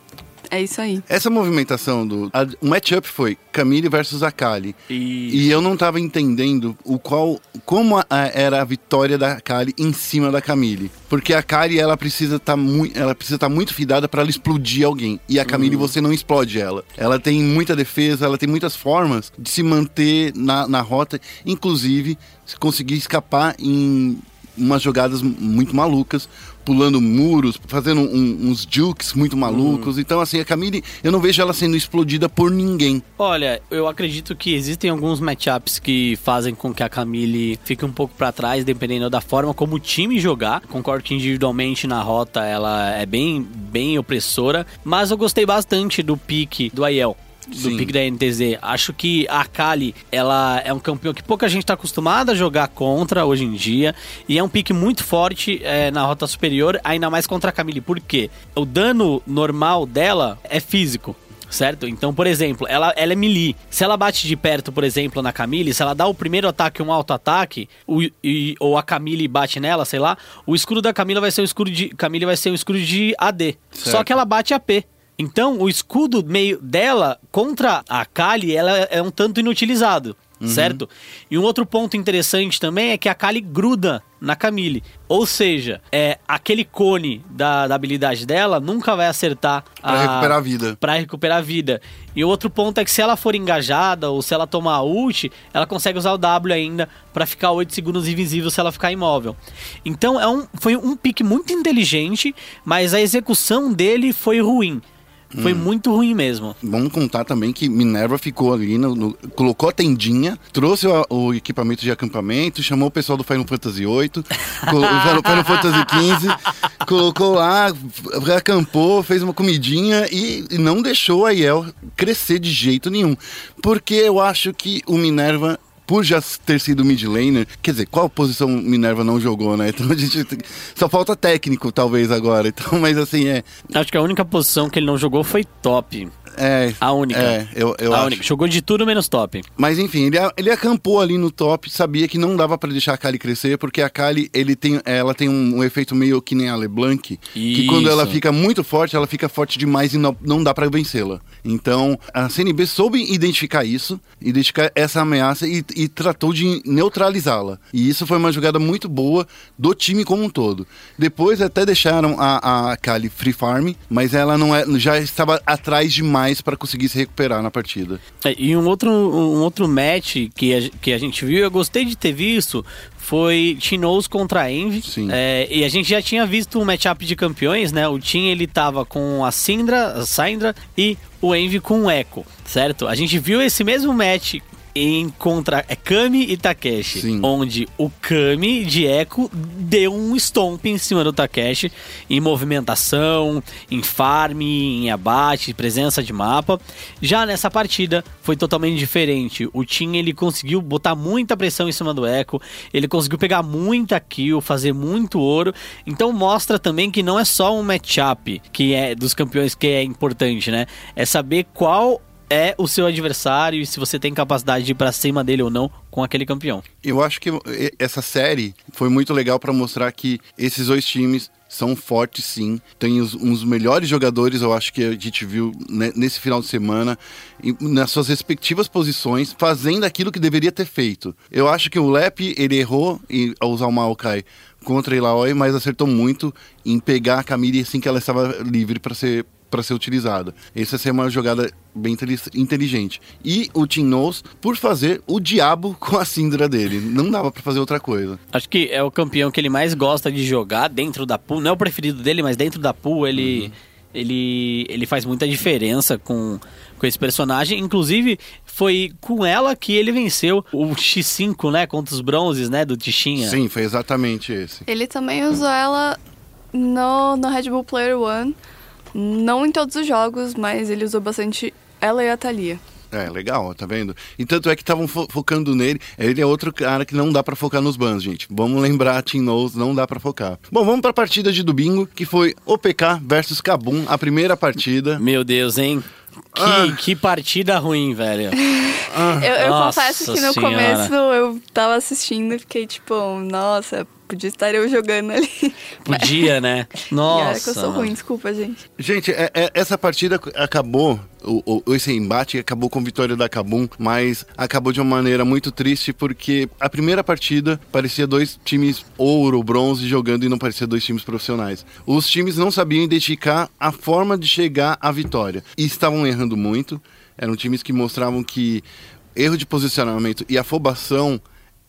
É isso aí. Essa movimentação do. A, o matchup foi Camille versus Akali. E eu não tava entendendo o qual. Como a- a- era a vitória da Akali em cima da Camille. Porque a Akali, ela precisa estar muito. Ela precisa estar muito fidada pra ela explodir alguém. E a Camille, você não explode ela. Ela tem muita defesa, ela tem muitas formas de se manter na, na rota, inclusive se conseguir escapar em umas jogadas muito malucas, pulando muros, fazendo um- uns jukes muito malucos. Então, assim, a Camille, eu não vejo ela sendo explodida por ninguém. Olha, eu acredito que existem alguns matchups que fazem com que a Camille fique um pouco pra trás, dependendo da forma como o time jogar. Concordo que individualmente na rota ela é bem, bem opressora, mas eu gostei bastante do pique do Aiel. Do pique da NTZ. Acho que a Kali, ela é um campeão que pouca gente tá acostumada a jogar contra hoje em dia. E é um pique muito forte é, na rota superior, ainda mais contra a Camille. Por quê? O dano normal dela é físico. Certo? Então, por exemplo, ela, ela é melee. Se ela bate de perto, por exemplo, na Camille, se ela dá o primeiro ataque um auto-ataque, o- e- ou a Camille bate nela, sei lá, o escudo da Camila vai ser o escudo de. Camille vai ser um escudo de AD. Só Certo. que ela bate AP. Então, o escudo meio dela contra a Kali, ela é um tanto inutilizado, certo? E um outro ponto interessante também é que a Kali gruda na Camille. Ou seja, é aquele cone da, da habilidade dela nunca vai acertar Pra recuperar a vida. Pra recuperar a vida. E o outro ponto é que se ela for engajada ou se ela tomar a ult, ela consegue usar o W ainda pra ficar 8 segundos invisível se ela ficar imóvel. Então é um, foi um pique muito inteligente, mas a execução dele foi ruim. Foi muito ruim mesmo. Vamos contar também que Minerva ficou ali, no, no- colocou a tendinha, trouxe o, o equipamento de acampamento, chamou o pessoal do Final Fantasy VIII, colo- Final, Fantasy XV, colocou lá, acampou, fez uma comidinha e, e não deixou a Yel crescer de jeito nenhum. Porque eu acho que o Minerva por já ter sido mid laner, quer dizer, qual posição Minerva não jogou, né? Então a gente só falta técnico talvez agora. Então, mas assim é, Acho que a única posição que ele não jogou foi top. é A única. É, eu, eu a acho. única. Jogou de tudo menos top. Mas enfim, ele, ele acampou ali no top, sabia que não dava pra deixar a Kali crescer, porque a Kali, ele tem, ela tem um, um efeito meio que nem a LeBlanc, que quando ela Isso. fica muito forte, ela fica forte demais e não, não dá pra vencê-la. Então, a CNB soube identificar isso, identificar essa ameaça e, e tratou de neutralizá-la. E isso foi uma jogada muito boa do time como um todo. Depois até deixaram a, a Kali free farm, mas ela não é, já estava atrás demais pra conseguir se recuperar na partida. É, E um outro, um outro match que a, que a gente viu, eu gostei de ter visto, foi Tinoz contra a Envy. Sim. É, e a gente já tinha visto um matchup de campeões, né? O Team ele tava com a Syndra, a Syndra e o Envy com o Echo, certo? A gente viu esse mesmo match em contra é Kami e Takeshi, Sim. onde o Kami de Echo deu um stomp em cima do Takeshi em movimentação, em farm, em abate, presença de mapa. Já nessa partida foi totalmente diferente. O Team ele conseguiu botar muita pressão em cima do Echo, ele conseguiu pegar muita kill, fazer muito ouro. Então mostra também que não é só um matchup que é dos campeões que é importante, né? É saber qual é o seu adversário e se você tem capacidade de ir pra cima dele ou não com aquele campeão. Eu acho que e- essa série foi muito legal pra mostrar que esses dois times são fortes sim. Tem os, uns melhores jogadores, eu acho que a gente viu ne- nesse final de semana, nas suas respectivas posições, fazendo aquilo que deveria ter feito. Eu acho que o Lep, ele errou em, ao usar o Maokai contra a Ilaoi, mas acertou muito em pegar a Camille assim que ela estava livre pra ser para ser utilizada. Essa ia ser uma jogada bem inteli- inteligente. E o Team Knows por fazer o diabo com a Syndra dele. Não dava pra fazer outra coisa. Acho que é o campeão que ele mais gosta de jogar dentro da pool. Não é o preferido dele, mas dentro da pool ele, ele, ele faz muita diferença com, com esse personagem. Inclusive, foi com ela que ele venceu o X5, né? Contra os bronzes, né? Do Tichinha. Sim, foi exatamente esse. Ele também usou ela no, no Red Bull Player One. Não em todos os jogos, mas ele usou bastante ela e a Thalia. É, legal, tá vendo? E tanto é que estavam fo- focando nele. Ele é outro cara que não dá pra focar nos bans, gente. Vamos lembrar, Team Knows, não dá pra focar. Bom, vamos pra partida de domingo, que foi OPK versus Kabum, a primeira partida. Meu Deus, hein? Que, que partida ruim, velho. Eu, eu Nossa confesso que no Senhora. começo eu tava assistindo e fiquei tipo, nossa, podia estar eu jogando ali. Podia, né? E Nossa. olha que eu sou ruim, desculpa, gente. Gente, é- é- essa partida acabou, o, o- esse embate acabou com a vitória da Kabum, mas acabou de uma maneira muito triste porque a primeira partida parecia dois times ouro, bronze jogando e não parecia dois times profissionais. Os times não sabiam identificar a forma de chegar à vitória e estavam errando muito. Eram times que mostravam que erro de posicionamento e afobação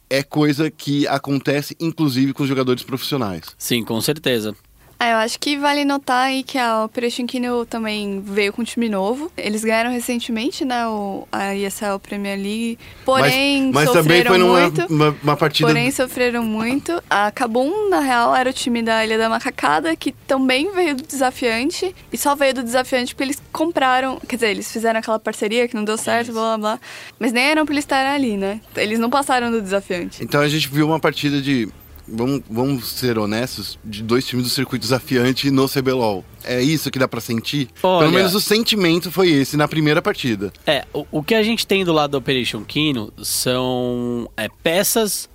é coisa que acontece inclusive com os jogadores profissionais. Sim, com certeza. Ah, eu acho que vale notar aí que a Operation Kino também veio com um time novo. Eles ganharam recentemente, né, o, a ESL Premier League. Porém, mas, mas também foi numa muito. uma, uma partida Porém, sofreram muito. A na real, era o time da Ilha da Macacada, que também veio do desafiante. E só veio do desafiante porque eles compraram. Quer dizer, eles fizeram aquela parceria que não deu certo, blá blá blá. Mas nem eram pra eles estarem ali, né? Eles não passaram do desafiante. Então a gente viu uma partida de. Vamos, vamos ser honestos, de dois times do circuito desafiante no CBLOL. É isso que dá pra sentir? Olha- Pelo menos o sentimento foi esse na primeira partida. É, o, o que a gente tem do lado da Operation Kino são é, peças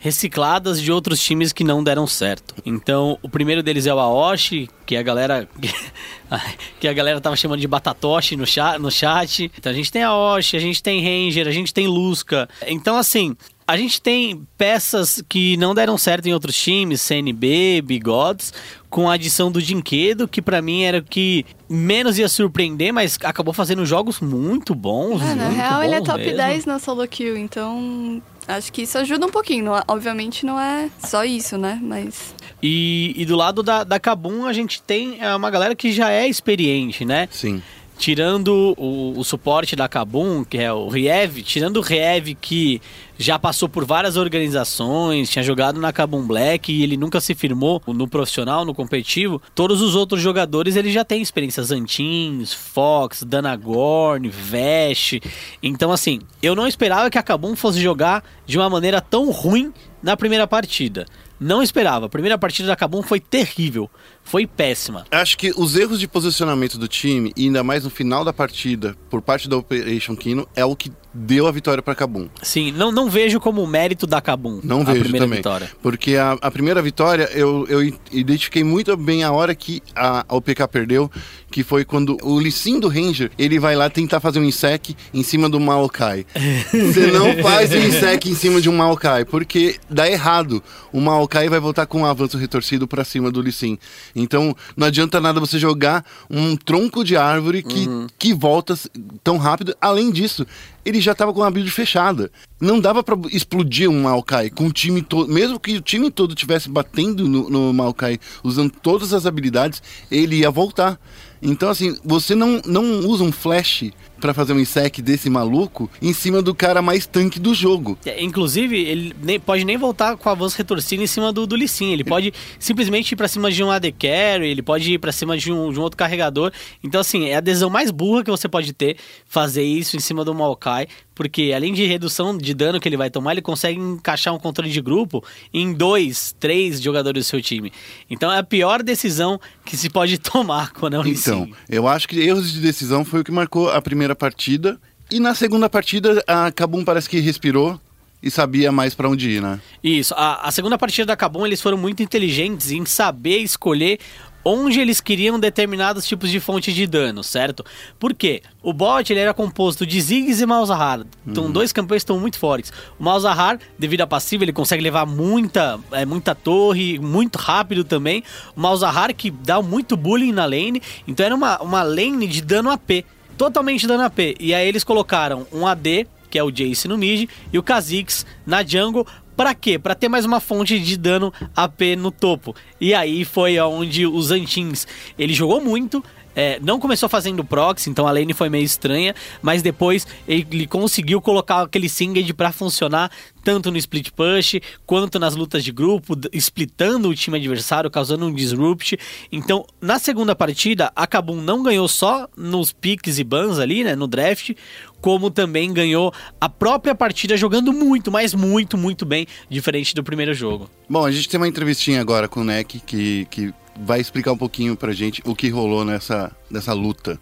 recicladas de outros times que não deram certo. Então, o primeiro deles é o Aoshi, que a galera que a galera tava chamando de Batatoshi no chat, no chat. Então a gente tem a Aoshi, a gente tem Ranger, a gente tem Lusca. Então assim, a gente tem peças que não deram certo em outros times, CNB, Bigodes, com a adição do Dinquedo, que pra mim era o que menos ia surpreender, mas acabou fazendo jogos muito bons. Na muito real, ele é top mesmo. 10 na solo kill, então acho que isso ajuda um pouquinho. Não- obviamente não é só isso, né? Mas E, e do lado da, da Kabum, a gente tem é, uma galera que já é experiente, né? Sim. Tirando o, o suporte da Kabum, que é o Riev, tirando o Riev que já passou por várias organizações, tinha jogado na Kabum Black e ele nunca se firmou no profissional, no competitivo, todos os outros jogadores ele já tem experiência. Zantins, Fox, Danagorn, Vesh. Então, assim, eu não esperava que a Kabum fosse jogar de uma maneira tão ruim na primeira partida. Não esperava. A primeira partida da Kabum foi terrível. Foi péssima. Acho que os erros de posicionamento do time, e ainda mais no final da partida, por parte da Operation Kino, é o que deu a vitória para Kabum. Sim, não, não vejo como mérito da Kabum Não a vejo primeira também. vitória. Porque a, a primeira vitória, eu, eu identifiquei muito bem a hora que a, a OPK perdeu, que foi quando o Lissin do Ranger, ele vai lá tentar fazer um insec em cima do Maokai. Você não faz um insec em cima de um Maokai, porque dá errado. O Maokai vai voltar com um avanço retorcido pra cima do Lissin. Então, não adianta nada você jogar um tronco de árvore que, que volta tão rápido. Além disso, ele já tava com a build fechada. Não dava pra explodir um Maokai com o time todo. Mesmo que o time todo tivesse batendo no, no Maokai, usando todas as habilidades, ele ia voltar. Então, assim, você não, não usa um flash pra fazer um insec desse maluco em cima do cara mais tanque do jogo. É, Inclusive, ele nem- pode nem voltar com o avanço retorcido em cima do, do Lee Sin. Ele pode simplesmente ir pra cima de um AD Carry, ele pode ir pra cima de um, de um outro carregador. Então, assim, é a adesão mais burra que você pode ter fazer isso em cima do Maokai. Porque além de redução de dano que ele vai tomar, ele consegue encaixar um controle de grupo em dois, três jogadores do seu time. Então é a pior decisão que se pode tomar quando é um Então, eu acho que erros de decisão foi o que marcou a primeira partida. E na segunda partida, a Kabum parece que respirou e sabia mais pra onde ir, né? Isso. A, a segunda partida da Kabum, eles foram muito inteligentes em saber escolher onde eles queriam determinados tipos de fonte de dano, certo? Por quê? O bot ele era composto de Ziggs e Malzahar. Então, dois campeões estão muito fortes. O Malzahar, devido à passiva, ele consegue levar muita, é, muita torre, muito rápido também. O Malzahar que dá muito bullying na lane. Então, era uma, uma lane de dano AP. Totalmente dano AP. E aí, eles colocaram um AD, que é o Jace no mid, e o Kha'Zix na jungle. Pra quê? Pra ter mais uma fonte de dano AP no topo. E aí foi onde os Antins, ele jogou muito, é, não começou fazendo proxy, então a lane foi meio estranha, mas depois ele conseguiu colocar aquele Singed pra funcionar tanto no split push quanto nas lutas de grupo, splitando o time adversário, causando um disrupt. Então, na segunda partida, a Kabum não ganhou só nos picks e bans ali, né, no draft, como também ganhou a própria partida jogando muito, mas muito, muito bem, diferente do primeiro jogo. Bom, a gente tem uma entrevistinha agora com o Neck que, que vai explicar um pouquinho pra gente o que rolou nessa, nessa luta.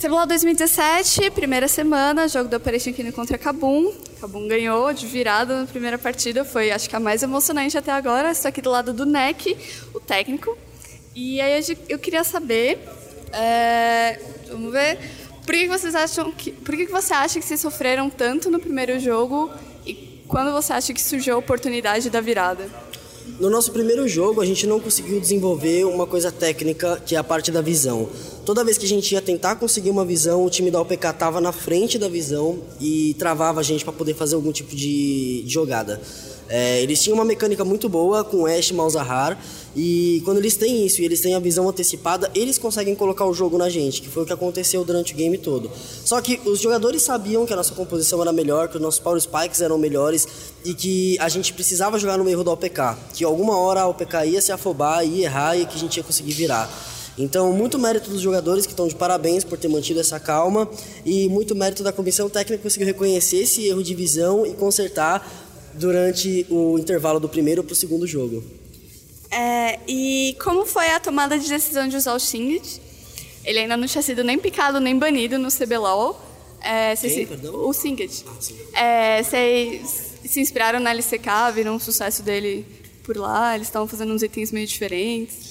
CBLOL 2017, primeira semana, jogo da Operation Kino contra Kabum. Kabum ganhou de virada na primeira partida, foi acho que a mais emocionante até agora. Estou aqui do lado do NEC, o técnico. E aí eu- queria saber, é, vamos ver, por que vocês acham que, por que você acha que vocês sofreram tanto no primeiro jogo e quando você acha que surgiu a oportunidade da virada? No nosso primeiro jogo, a gente não conseguiu desenvolver uma coisa técnica, que é a parte da visão. Toda vez que a gente ia tentar conseguir uma visão, o time da OPK estava na frente da visão e travava a gente para poder fazer algum tipo de de jogada. É, eles tinham uma mecânica muito boa com Ash e Malzahar, e quando eles têm isso e eles têm a visão antecipada, eles conseguem colocar o jogo na gente, que foi o que aconteceu durante o game todo. Só que os jogadores sabiam que a nossa composição era melhor, que os nossos Power Spikes eram melhores e que a gente precisava jogar no erro da OPK, que alguma hora a OPK ia se afobar, ia errar e que a gente ia conseguir virar. Então, muito mérito dos jogadores que estão de parabéns por ter mantido essa calma e muito mérito da comissão técnica que conseguiu reconhecer esse erro de visão e consertar durante o intervalo do primeiro para o segundo jogo. É, e como foi a tomada de decisão de usar o Singed? Ele ainda não tinha sido nem picado nem banido no CBLOL. É, Quem, se- perdão? O Singed. Ah, sim. É, vocês se inspiraram na LCK, viram o sucesso dele por lá, eles estavam fazendo uns itens meio diferentes.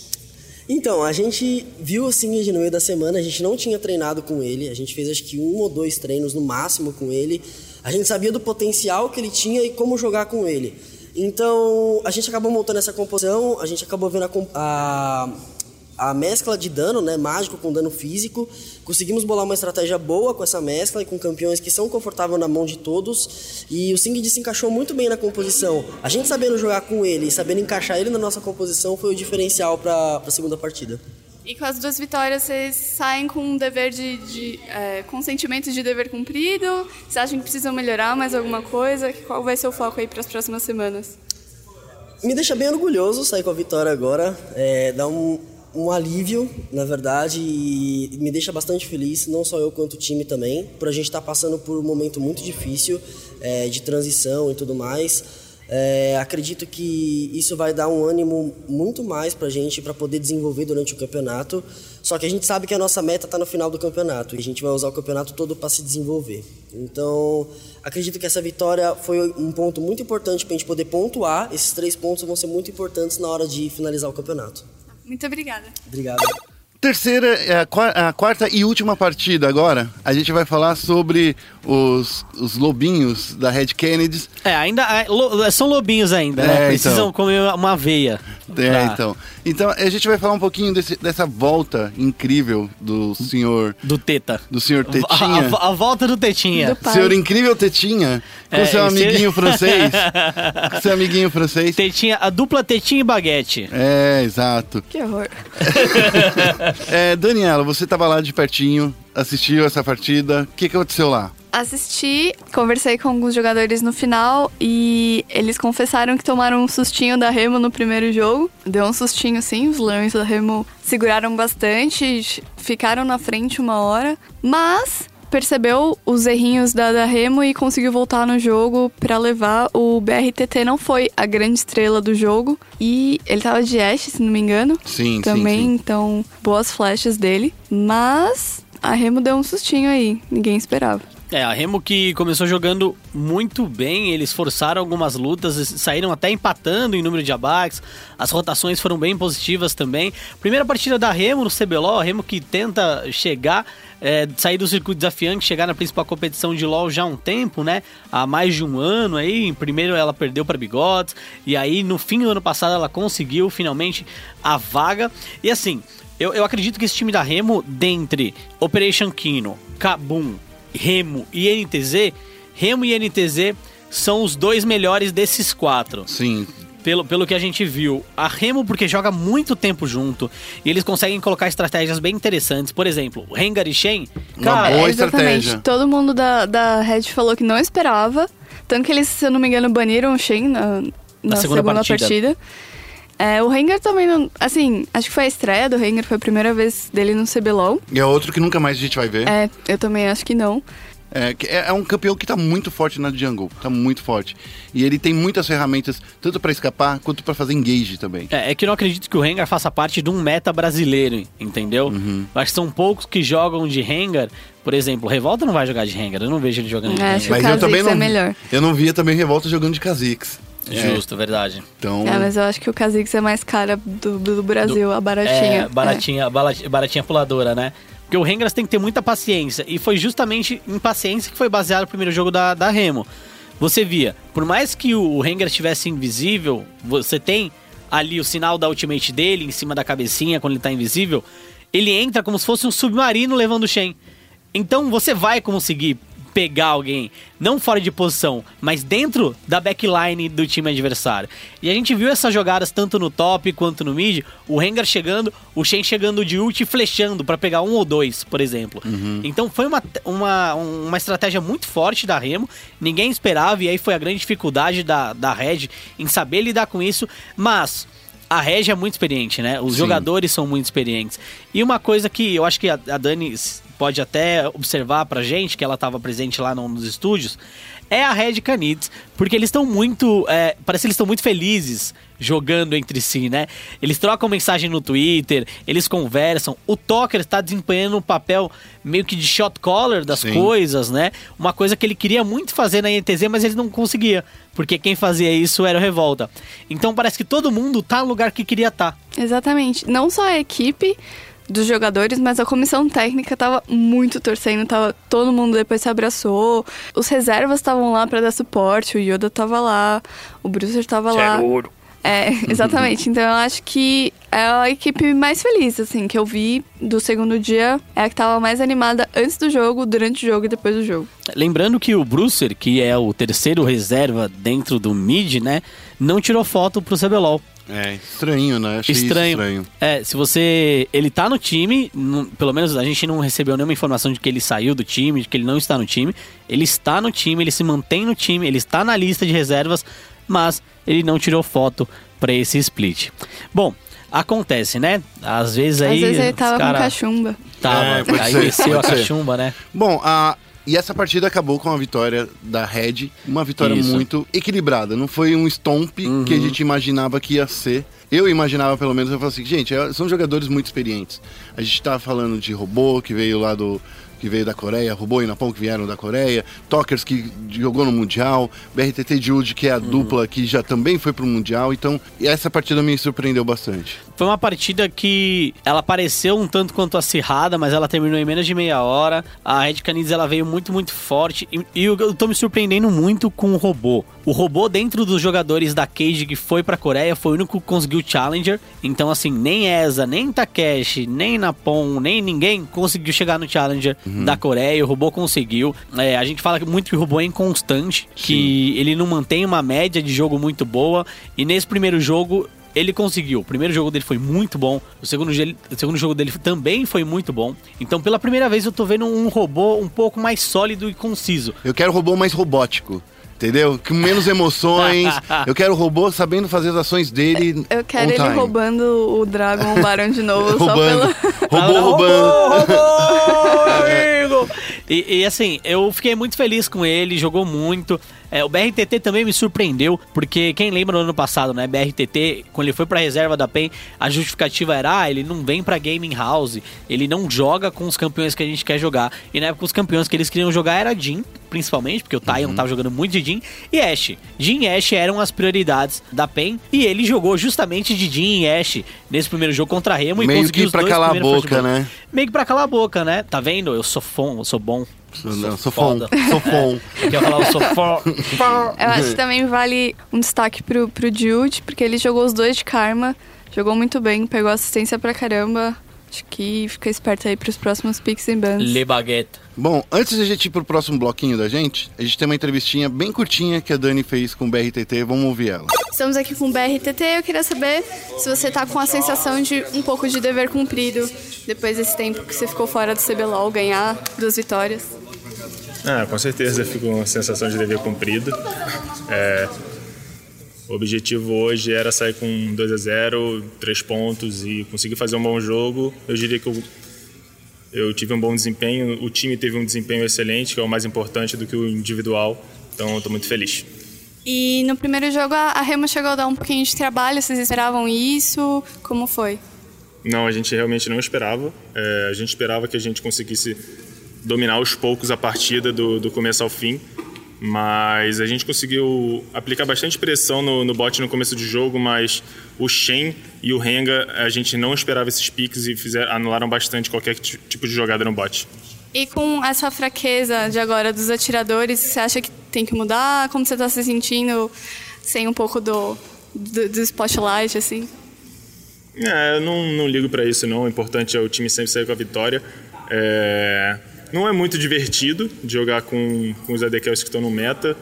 Então, a gente viu o Singed no meio da semana, a gente não tinha treinado com ele, a gente fez acho que um ou dois treinos no máximo com ele. A gente sabia do potencial que ele tinha e como jogar com ele. Então, a gente acabou montando essa composição, a gente acabou vendo a, a, a mescla de dano, né, mágico com dano físico. Conseguimos bolar uma estratégia boa com essa mescla e com campeões que são confortáveis na mão de todos. E o Singed se encaixou muito bem na composição. A gente sabendo jogar com ele e sabendo encaixar ele na nossa composição foi o diferencial para a segunda partida. E com as duas vitórias, vocês saem com um dever de. de é, com sentimento de dever cumprido? Vocês acham que precisam melhorar mais alguma coisa? Qual vai ser o foco aí para as próximas semanas? Me deixa bem orgulhoso sair com a vitória agora. É, dá um, um alívio, na verdade, e me deixa bastante feliz, não só eu quanto o time também, por a gente estar passando por um momento muito difícil é, de transição e tudo mais. É, acredito que isso vai dar um ânimo muito mais pra gente para poder desenvolver durante o campeonato. Só que a gente sabe que a nossa meta está no final do campeonato e a gente vai usar o campeonato todo para se desenvolver. Então, acredito que essa vitória foi um ponto muito importante para a gente poder pontuar. Esses três pontos vão ser muito importantes na hora de finalizar o campeonato. Muito obrigada. Obrigado. Terceira, é a, qua- a quarta e última partida agora, a gente vai falar sobre os, os lobinhos da Red Kennedy. É, ainda é, lo- são lobinhos ainda, É, né? então. Precisam comer uma aveia. É, pra- então. Então, a gente vai falar um pouquinho desse- dessa volta incrível do senhor, Do Teta. do senhor A, Tetinha. a- a volta do Tetinha. Do pai. Senhor incrível Tetinha, com É, seu amiguinho francês. com seu amiguinho francês. Tetinha, a dupla Tetinha e Baguete. É, exato. Que horror. É, Daniela, você tava lá de pertinho, assistiu essa partida. O que, que aconteceu lá? Assisti, conversei com alguns jogadores no final e eles confessaram que tomaram um sustinho da Remo no primeiro jogo. Deu um sustinho sim, os leões da Remo seguraram bastante, ficaram na frente uma hora, mas percebeu os errinhos da, da Remo e conseguiu voltar no jogo pra levar. O BRTT não foi a grande estrela do jogo e ele tava de Ashe, se não me engano. Sim, Também, sim, sim. então, boas flechas dele, mas a Remo deu um sustinho aí, ninguém esperava. É, a Remo que começou jogando muito bem, eles forçaram algumas lutas, saíram até empatando em número de abates, as rotações foram bem positivas também. Primeira partida da Remo no CBLOL, a Remo que tenta chegar, é, sair do circuito desafiante, chegar na principal competição de LoL já há um tempo, né? Há mais de um ano aí. Primeiro ela perdeu para Bigodes, e aí no fim do ano passado ela conseguiu finalmente a vaga. E assim, eu, eu acredito que esse time da Remo, dentre Operation Kino, Kabum, Remo e NTZ, Remo e NTZ são os dois melhores desses quatro. Sim. Pelo, pelo que a gente viu, a Remo, porque joga muito tempo junto, e eles conseguem colocar estratégias bem interessantes. Por exemplo, Rengar e Shen, Uma cara, boa É, exatamente. estratégia. Todo mundo da, da Red falou que não esperava. Tanto que eles, se eu não me engano, baniram o Shen na, na segunda segunda, partida. partida. É, o Rengar também não. Assim, acho que foi a estreia do Rengar, foi a primeira vez dele no CBLOL. E é outro que nunca mais a gente vai ver. É, eu também acho que não. É, é é um campeão que tá muito forte na jungle, tá muito forte. E ele tem muitas ferramentas, tanto pra escapar quanto pra fazer engage também. É, é que eu não acredito que o Rengar faça parte de um meta brasileiro, entendeu? Uhum. Acho que são poucos que jogam de Rengar. Por exemplo, o Revolta não vai jogar de Rengar, eu não vejo ele jogando de É, Rengar. Mas eu também Kha'Zix não, é melhor. eu não via também Revolta jogando de Kha'Zix. Justo, verdade. Então, É, mas eu acho que o Kha'Zix é mais cara do, do Brasil, a baratinha. É, baratinha, baratinha, baratinha puladora, né? Porque o Rengar você tem que ter muita paciência. E foi justamente em paciência que foi baseado o primeiro jogo da, da Remo. Você via, por mais que o Rengar estivesse invisível, você tem ali o sinal da ultimate dele em cima da cabecinha quando ele tá invisível. Ele entra como se fosse um submarino levando o Shen. Então você vai conseguir pegar alguém, não fora de posição, mas dentro da backline do time adversário. E a gente viu essas jogadas tanto no top quanto no mid, o Rengar chegando, o Shen chegando de ult e flechando pra pegar um ou dois, por exemplo. Então foi uma, uma, uma estratégia muito forte da Remo, ninguém esperava, e aí foi a grande dificuldade da, da Red em saber lidar com isso, mas a Regi é muito experiente, né? Os Sim. jogadores são muito experientes. E uma coisa que eu acho que a, Dani pode até observar pra gente, que ela estava presente lá no- nos estúdios, é a Red Canids, porque eles estão muito. é, parece que eles estão muito felizes jogando entre si, né? Eles trocam mensagem no Twitter, eles conversam. O Toker está desempenhando um papel meio que de shot caller das Sim. coisas, né? Uma coisa que ele queria muito fazer na INTZ, mas ele não conseguia, porque quem fazia isso era o Revolta. Então parece que todo mundo tá no lugar que queria estar. Exatamente. Não só a equipe dos jogadores, mas a comissão técnica tava muito torcendo, tava todo mundo depois se abraçou. Os reservas estavam lá pra dar suporte, o Yoda tava lá, o Brucer tava lá. É, exatamente. Então eu acho que é a equipe mais feliz, assim, que eu vi do segundo dia. É a que tava mais animada antes do jogo, durante o jogo e depois do jogo. Lembrando que o Brucer, que é o terceiro reserva dentro do mid, né, não tirou foto pro CBLOL. é estranho, né? Achei Estranho. estranho. É, se você. Ele tá no time, não- pelo menos a gente não recebeu nenhuma informação de que ele saiu do time, de que ele não está no time. Ele está no time, ele se mantém no time, ele está na lista de reservas, mas ele não tirou foto pra esse split. Bom, acontece, né? Às vezes aí. Às vezes ele tava cara com cachumba. Tava, É, aí ser, desceu a ser. cachumba, né? Bom, a, e essa partida acabou com a vitória da Red. Uma vitória Isso. muito equilibrada. Não foi um stomp que a gente imaginava que ia ser. Eu imaginava, pelo menos, eu falei assim, gente, é- são jogadores muito experientes. A gente tá falando de robô que veio lá do. Que veio da Coreia, robô e Napão que vieram da Coreia, Tokers que jogou no Mundial, BRTT Jude, que é a dupla que já também foi pro Mundial. Então, essa partida me surpreendeu bastante. Foi uma partida que ela pareceu um tanto quanto acirrada, mas ela terminou em menos de meia hora. A Red Canids ela veio muito, muito forte. E, e eu, tô me surpreendendo muito com o robô. O robô, dentro dos jogadores da Cage que foi pra Coreia, foi o único que conseguiu o Challenger. Então, assim, nem Eza, nem Takeshi, nem Napon, nem ninguém conseguiu chegar no Challenger da Coreia. O robô conseguiu. É, a gente fala muito que o robô é inconstante, que ele não mantém uma média de jogo muito boa. E nesse primeiro jogo, ele conseguiu. O primeiro jogo dele foi muito bom. O segundo, o segundo jogo dele também foi muito bom. Então, pela primeira vez, eu tô vendo um robô um pouco mais sólido e conciso. Eu quero robô mais robótico. Entendeu? Com menos emoções. eu quero o robô sabendo fazer as ações dele. Eu quero ele time. roubando o Dragon Baron de novo, só roubando. pelo. Robô roubando. amigo! E, e, assim, eu fiquei muito feliz com ele, jogou muito. É, o BRTT também me surpreendeu, porque quem lembra no ano passado, né? BRTT, quando ele foi pra reserva da PEN, a justificativa era: ah, ele não vem pra Gaming House, ele não joga com os campeões que a gente quer jogar. E na época, os campeões que eles queriam jogar era Jin, principalmente, porque o Taion tava jogando muito de Jin, e Ashe. Jin e Ashe eram as prioridades da PEN, e ele jogou justamente de Jin e Ashe nesse primeiro jogo contra a Remo e Meio conseguiu que os pra dois calar a boca, né? Meio que pra calar a boca, né? Tá vendo? Eu sou fã, eu sou bom. Sou, não, sou fã. foda. Sou fã. Eu queria falar, sou fã. Eu acho que também vale um destaque pro, pro Jude, porque ele jogou os dois de karma, jogou muito bem, pegou assistência pra caramba. Acho que fica esperto aí pros próximos picks e bans. Le Baguette. Bom, antes de a gente ir pro próximo bloquinho da gente, a gente tem uma entrevistinha bem curtinha que a Dani fez com o BRTT. Vamos ouvir ela. Estamos aqui com o BRTT. Eu queria saber se você tá com a sensação de um pouco de dever cumprido depois desse tempo que você ficou fora do CBLOL, ganhar duas vitórias. Ah, com certeza fico com a sensação de dever cumprido. É, o objetivo hoje era sair com 2 a 0 3 pontos e conseguir fazer um bom jogo. Eu diria que eu eu tive um bom desempenho, o time teve um desempenho excelente, que é o mais importante do que o individual. Então, estou muito feliz. E no primeiro jogo a Remo chegou a dar um pouquinho de trabalho, vocês esperavam isso? Como foi? Não, a gente realmente não esperava. É, a gente esperava que a gente conseguisse dominar aos poucos a partida do, do começo ao fim, mas a gente conseguiu aplicar bastante pressão no, no bot no começo do jogo, mas o Shen e o Renga, a gente não esperava esses piques e fizeram, anularam bastante qualquer ti- tipo de jogada no bot. E com essa fraqueza de agora dos atiradores, você acha que tem que mudar? Como você está se sentindo sem um pouco do, do, do spotlight, assim? É, eu não, não ligo pra isso não. O importante é o time sempre sair com a vitória. É, não é muito divertido de jogar com, com os ADKs que estão no meta,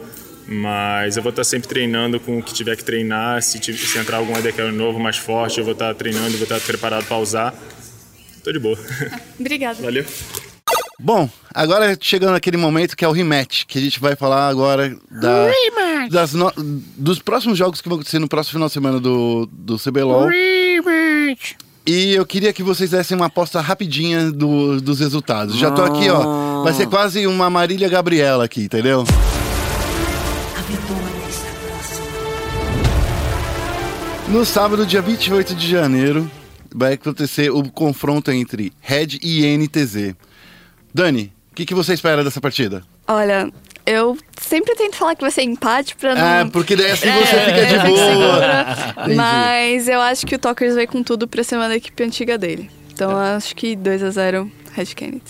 mas eu vou estar sempre treinando com o que tiver que treinar. Se, tiver- se entrar algum ADK novo, mais forte, eu vou estar treinando, vou estar preparado para usar. Tô de boa. Obrigada. Valeu. Bom, agora chegando naquele momento que é o rematch, que a gente vai falar agora da, das no- dos próximos jogos que vão acontecer no próximo final de semana do, do CBLOL. E eu queria que vocês dessem uma aposta rapidinha do- dos resultados. Já tô aqui, ó. Vai ser quase uma Marília Gabriela aqui, entendeu? A vitória está próxima. No sábado, dia 28 de janeiro, vai acontecer o confronto entre Red e NTZ. Dani, o que, que você espera dessa partida? Olha, eu sempre tento falar que vai ser empate pra não... Ah, porque daí assim você É, fica de boa. Mas eu acho que o Talkers vai com tudo pra cima da equipe antiga dele. Então eu acho que 2 a 0 Red Kennedy.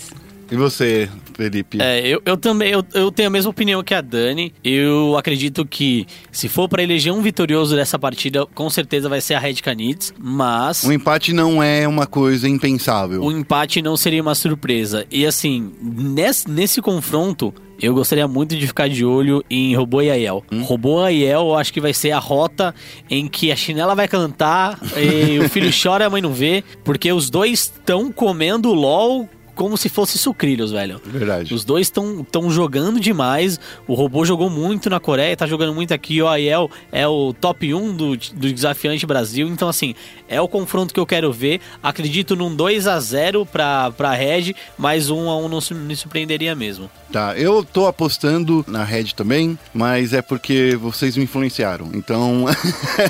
E você, Felipe? É, eu, eu também eu, eu tenho a mesma opinião que a Dani. Eu acredito que se for pra eleger um vitorioso dessa partida, com certeza vai ser a Red Canids, mas O empate não é uma coisa impensável. o empate não seria uma surpresa. E assim, nesse, nesse confronto, eu gostaria muito de ficar de olho em Robô e Aiel. Robô e Aiel, eu acho que vai ser a rota em que a chinela vai cantar e o filho chora e a mãe não vê, porque os dois estão comendo LOL como se fosse sucrilhos, velho. Verdade. Os dois estão jogando demais. O robô jogou muito na Coreia, tá jogando muito aqui. O Aiel é o top 1 do, do desafiante Brasil. Então, assim, é o confronto que eu quero ver. Acredito num 2 a 0 pra, pra Red, mas 1 a 1 não me surpreenderia mesmo. Tá, eu tô apostando na Red também, mas é porque vocês me influenciaram. Então.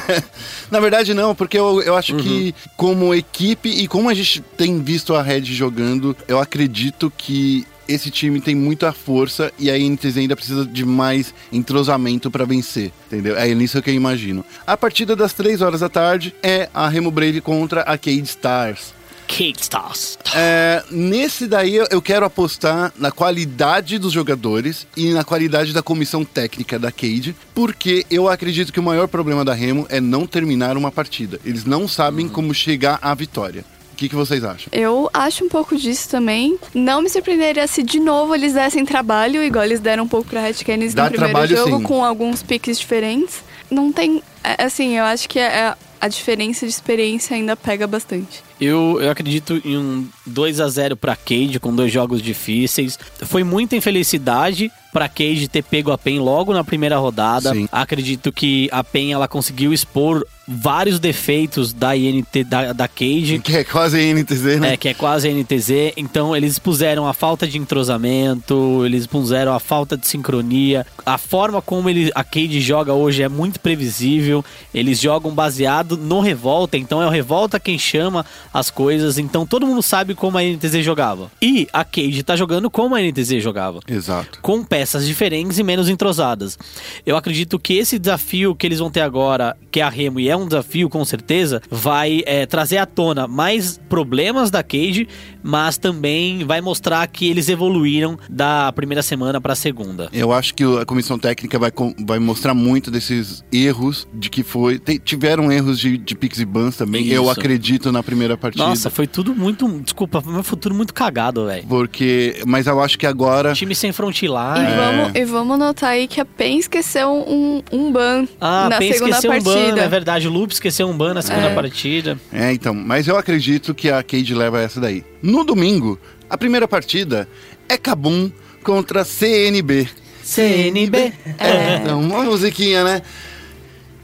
na verdade, não, porque eu, eu acho que, como equipe e como a gente tem visto a Red jogando, eu acredito que. Esse time tem muita força e a NTZ ainda precisa de mais entrosamento pra vencer, entendeu? É nisso que eu imagino. A partida das 3 horas da tarde é a Remo Brave contra a Cade Stars. Kate Stars. É, nesse daí eu- eu quero apostar na qualidade dos jogadores e na qualidade da comissão técnica da Cade, porque eu acredito que o maior problema da Remo é não terminar uma partida. Eles não sabem como chegar à vitória. O que, que vocês acham? Eu acho um pouco disso também. Não me surpreenderia se de novo eles dessem trabalho, igual eles deram um pouco pra Red Canids Dá no primeiro trabalho, jogo, sim. com alguns piques diferentes. Não tem. é, Assim, eu acho que é- a diferença de experiência ainda pega bastante. Eu, eu acredito em um 2 a 0 pra Cade, com dois jogos difíceis. Foi muita infelicidade pra Cade ter pego a PEN logo na primeira rodada. Sim. Acredito que a PEN ela conseguiu expor vários defeitos da INT da, da Cade. Que é quase a NTZ, né? É, que é quase a NTZ. Então, eles expuseram a falta de entrosamento, eles expuseram a falta de sincronia. A forma como ele, a Cade joga hoje é muito previsível. Eles jogam baseado no Revolta, então é o Revolta quem chama as coisas. Então, todo mundo sabe como a NTZ jogava. E a Cade tá jogando como a NTZ jogava Exato. com peças diferentes e menos entrosadas. Eu acredito que esse desafio que eles vão ter agora, que é a Remo, e é um desafio com certeza, vai é, trazer à tona mais problemas da Cage, mas também vai mostrar que eles evoluíram da primeira semana para a segunda. Eu acho que a comissão técnica vai, vai mostrar muito desses erros de que foi. tiveram erros de, de picks e bans também. Eu Isso. acredito na primeira partida. Nossa, foi tudo muito. Desculpa, foi meu futuro muito cagado, velho. Porque. Mas eu acho que agora. Time sem E, frontline. vamos, e vamos notar aí que a PEN esqueceu um, um ban Ah, na PEN segunda esqueceu um partida. ban, é verdade. O Loop esqueceu um ban na segunda É. partida. É, então. Mas eu acredito que a Cade leva essa daí. No domingo, a primeira partida é Kabum contra CNB. CNB. É, então, uma musiquinha, né?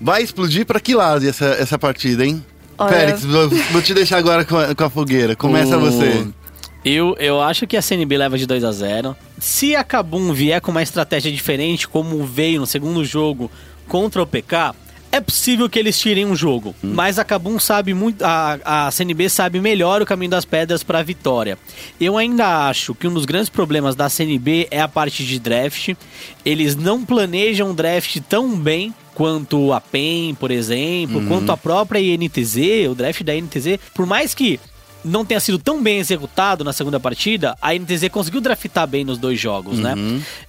Vai explodir pra que lado essa, essa partida, hein? Olha- Félix, vou, vou te deixar agora com a, com a fogueira. Começa O- você. Eu, eu acho que a CNB leva de 2 a 0 Se a Kabum vier com uma estratégia diferente, como veio no segundo jogo contra o PK, é possível que eles tirem um jogo. Mas a Kabum sabe muito. A, a CNB sabe melhor o caminho das pedras para a vitória. Eu ainda acho que um dos grandes problemas da CNB é a parte de draft. Eles não planejam draft tão bem quanto a PEN, por exemplo, quanto a própria INTZ, o draft da INTZ, por mais que não tenha sido tão bem executado na segunda partida, a NTZ conseguiu draftar bem nos dois jogos, né?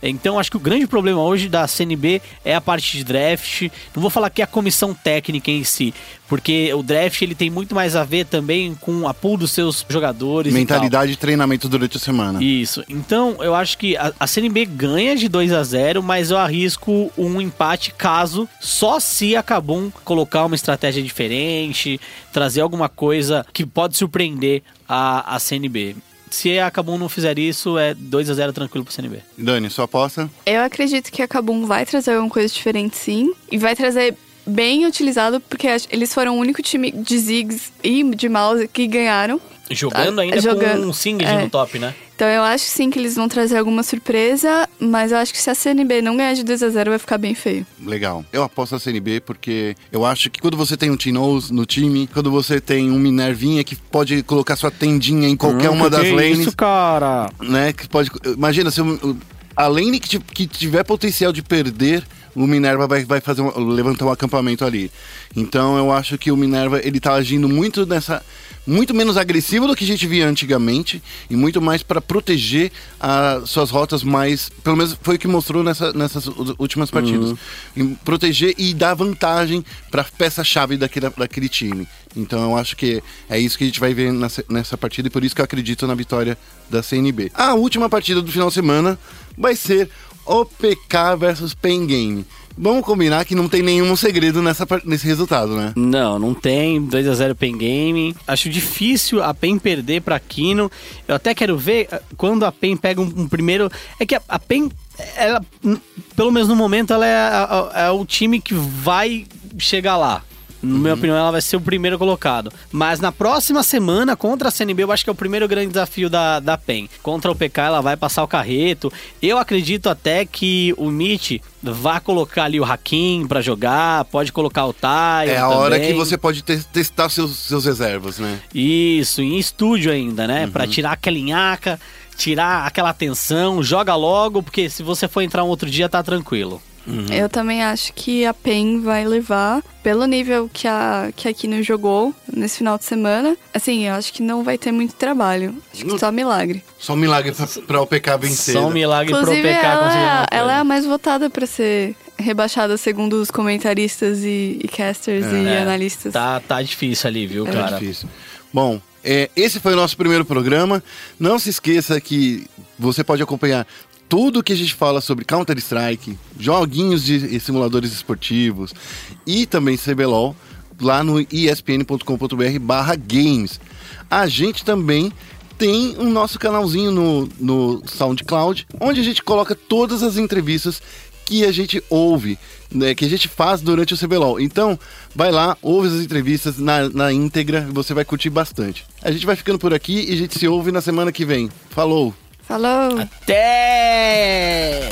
Então acho que o grande problema hoje da CNB é a parte de draft. Não vou falar que é a comissão técnica em si, porque o draft ele tem muito mais a ver também com a pool dos seus jogadores. e tal. Mentalidade de treinamento durante a semana. Isso. Então, eu acho que a, a CNB ganha de 2 a 0 mas eu arrisco um empate caso só se a Kabum colocar uma estratégia diferente, trazer alguma coisa que pode surpreender a, a CNB. Se a Kabum não fizer isso, é 2 a 0 tranquilo pro CNB. Dani, sua aposta? Eu acredito que a Kabum vai trazer alguma coisa diferente, sim. E vai trazer bem utilizado, porque eles foram o único time de Ziggs e de Mouse que ganharam. Jogando Ah, ainda jogando, com um Singed é. no top, né? Então eu acho sim que eles vão trazer alguma surpresa, mas eu acho que se a CNB não ganhar de 2 a 0 vai ficar bem feio. Legal. Eu aposto a CNB porque eu acho que quando você tem um Tinoz no time, quando você tem um Minervinha que pode colocar sua tendinha em qualquer uma das lanes, cara? né? Que pode. Imagina, se o- a lane que, que tiver potencial de perder, o Minerva vai, vai fazer um- levantar um acampamento ali. Então eu acho que o Minerva ele tá agindo muito nessa. Muito menos agressivo do que a gente via antigamente e muito mais para proteger as suas rotas mais. Pelo menos foi o que mostrou nessa- nessas últimas partidas. Em proteger e dar vantagem para peça-chave daquele, daquele time. Então eu acho que é isso que a gente vai ver nessa, nessa partida e por isso que eu acredito na vitória da CNB. A última partida do final de semana vai ser OPK versus Pen Game. Vamos combinar que não tem nenhum segredo nessa, nesse resultado, né? Não, não tem. 2 a 0 PEN Game. Acho difícil a PEN perder pra Kino. Eu até quero ver eh, quando a PEN pega um, um primeiro. É que a, a PEN, ela, pelo menos no momento, ela é, a- a- é o time que vai chegar lá. Na minha opinião, ela vai ser o primeiro colocado. Mas na próxima semana, contra a CNB, eu acho que é o primeiro grande desafio da, da PEN. Contra o PK, ela vai passar o carreto. Eu acredito até que o Mitch vá colocar ali o Hakim pra jogar, pode colocar o Tai. É a hora que você pode te- testar seus, seus reservas, né? Isso, em estúdio ainda, né? Pra tirar aquela linhaca, tirar aquela tensão, joga logo, porque se você for entrar um outro dia, tá tranquilo. Eu também acho que a PEN vai levar, pelo nível que a, que a Kino jogou nesse final de semana. Assim, eu acho que não vai ter muito trabalho. Acho que só milagre. Só um milagre pra, pra OPK vencer. Só um milagre pro Inclusive, PK conseguir ela, alguma é, ela é a mais votada pra ser rebaixada segundo os comentaristas e, e casters e É, analistas. Tá, tá difícil ali, viu, É cara? difícil. Bom, é, esse foi o nosso primeiro programa. Não se esqueça que você pode acompanhar tudo que a gente fala sobre Counter-Strike, joguinhos de simuladores esportivos e também CBLOL lá no espn.com.br barra games. A gente também tem o nosso canalzinho no, no SoundCloud, onde a gente coloca todas as entrevistas que a gente ouve, né, que a gente faz durante o CBLOL. Então, vai lá, ouve as entrevistas na, na íntegra, você vai curtir bastante. A gente vai ficando por aqui e a gente se ouve na semana que vem. Falou! Falou! Até!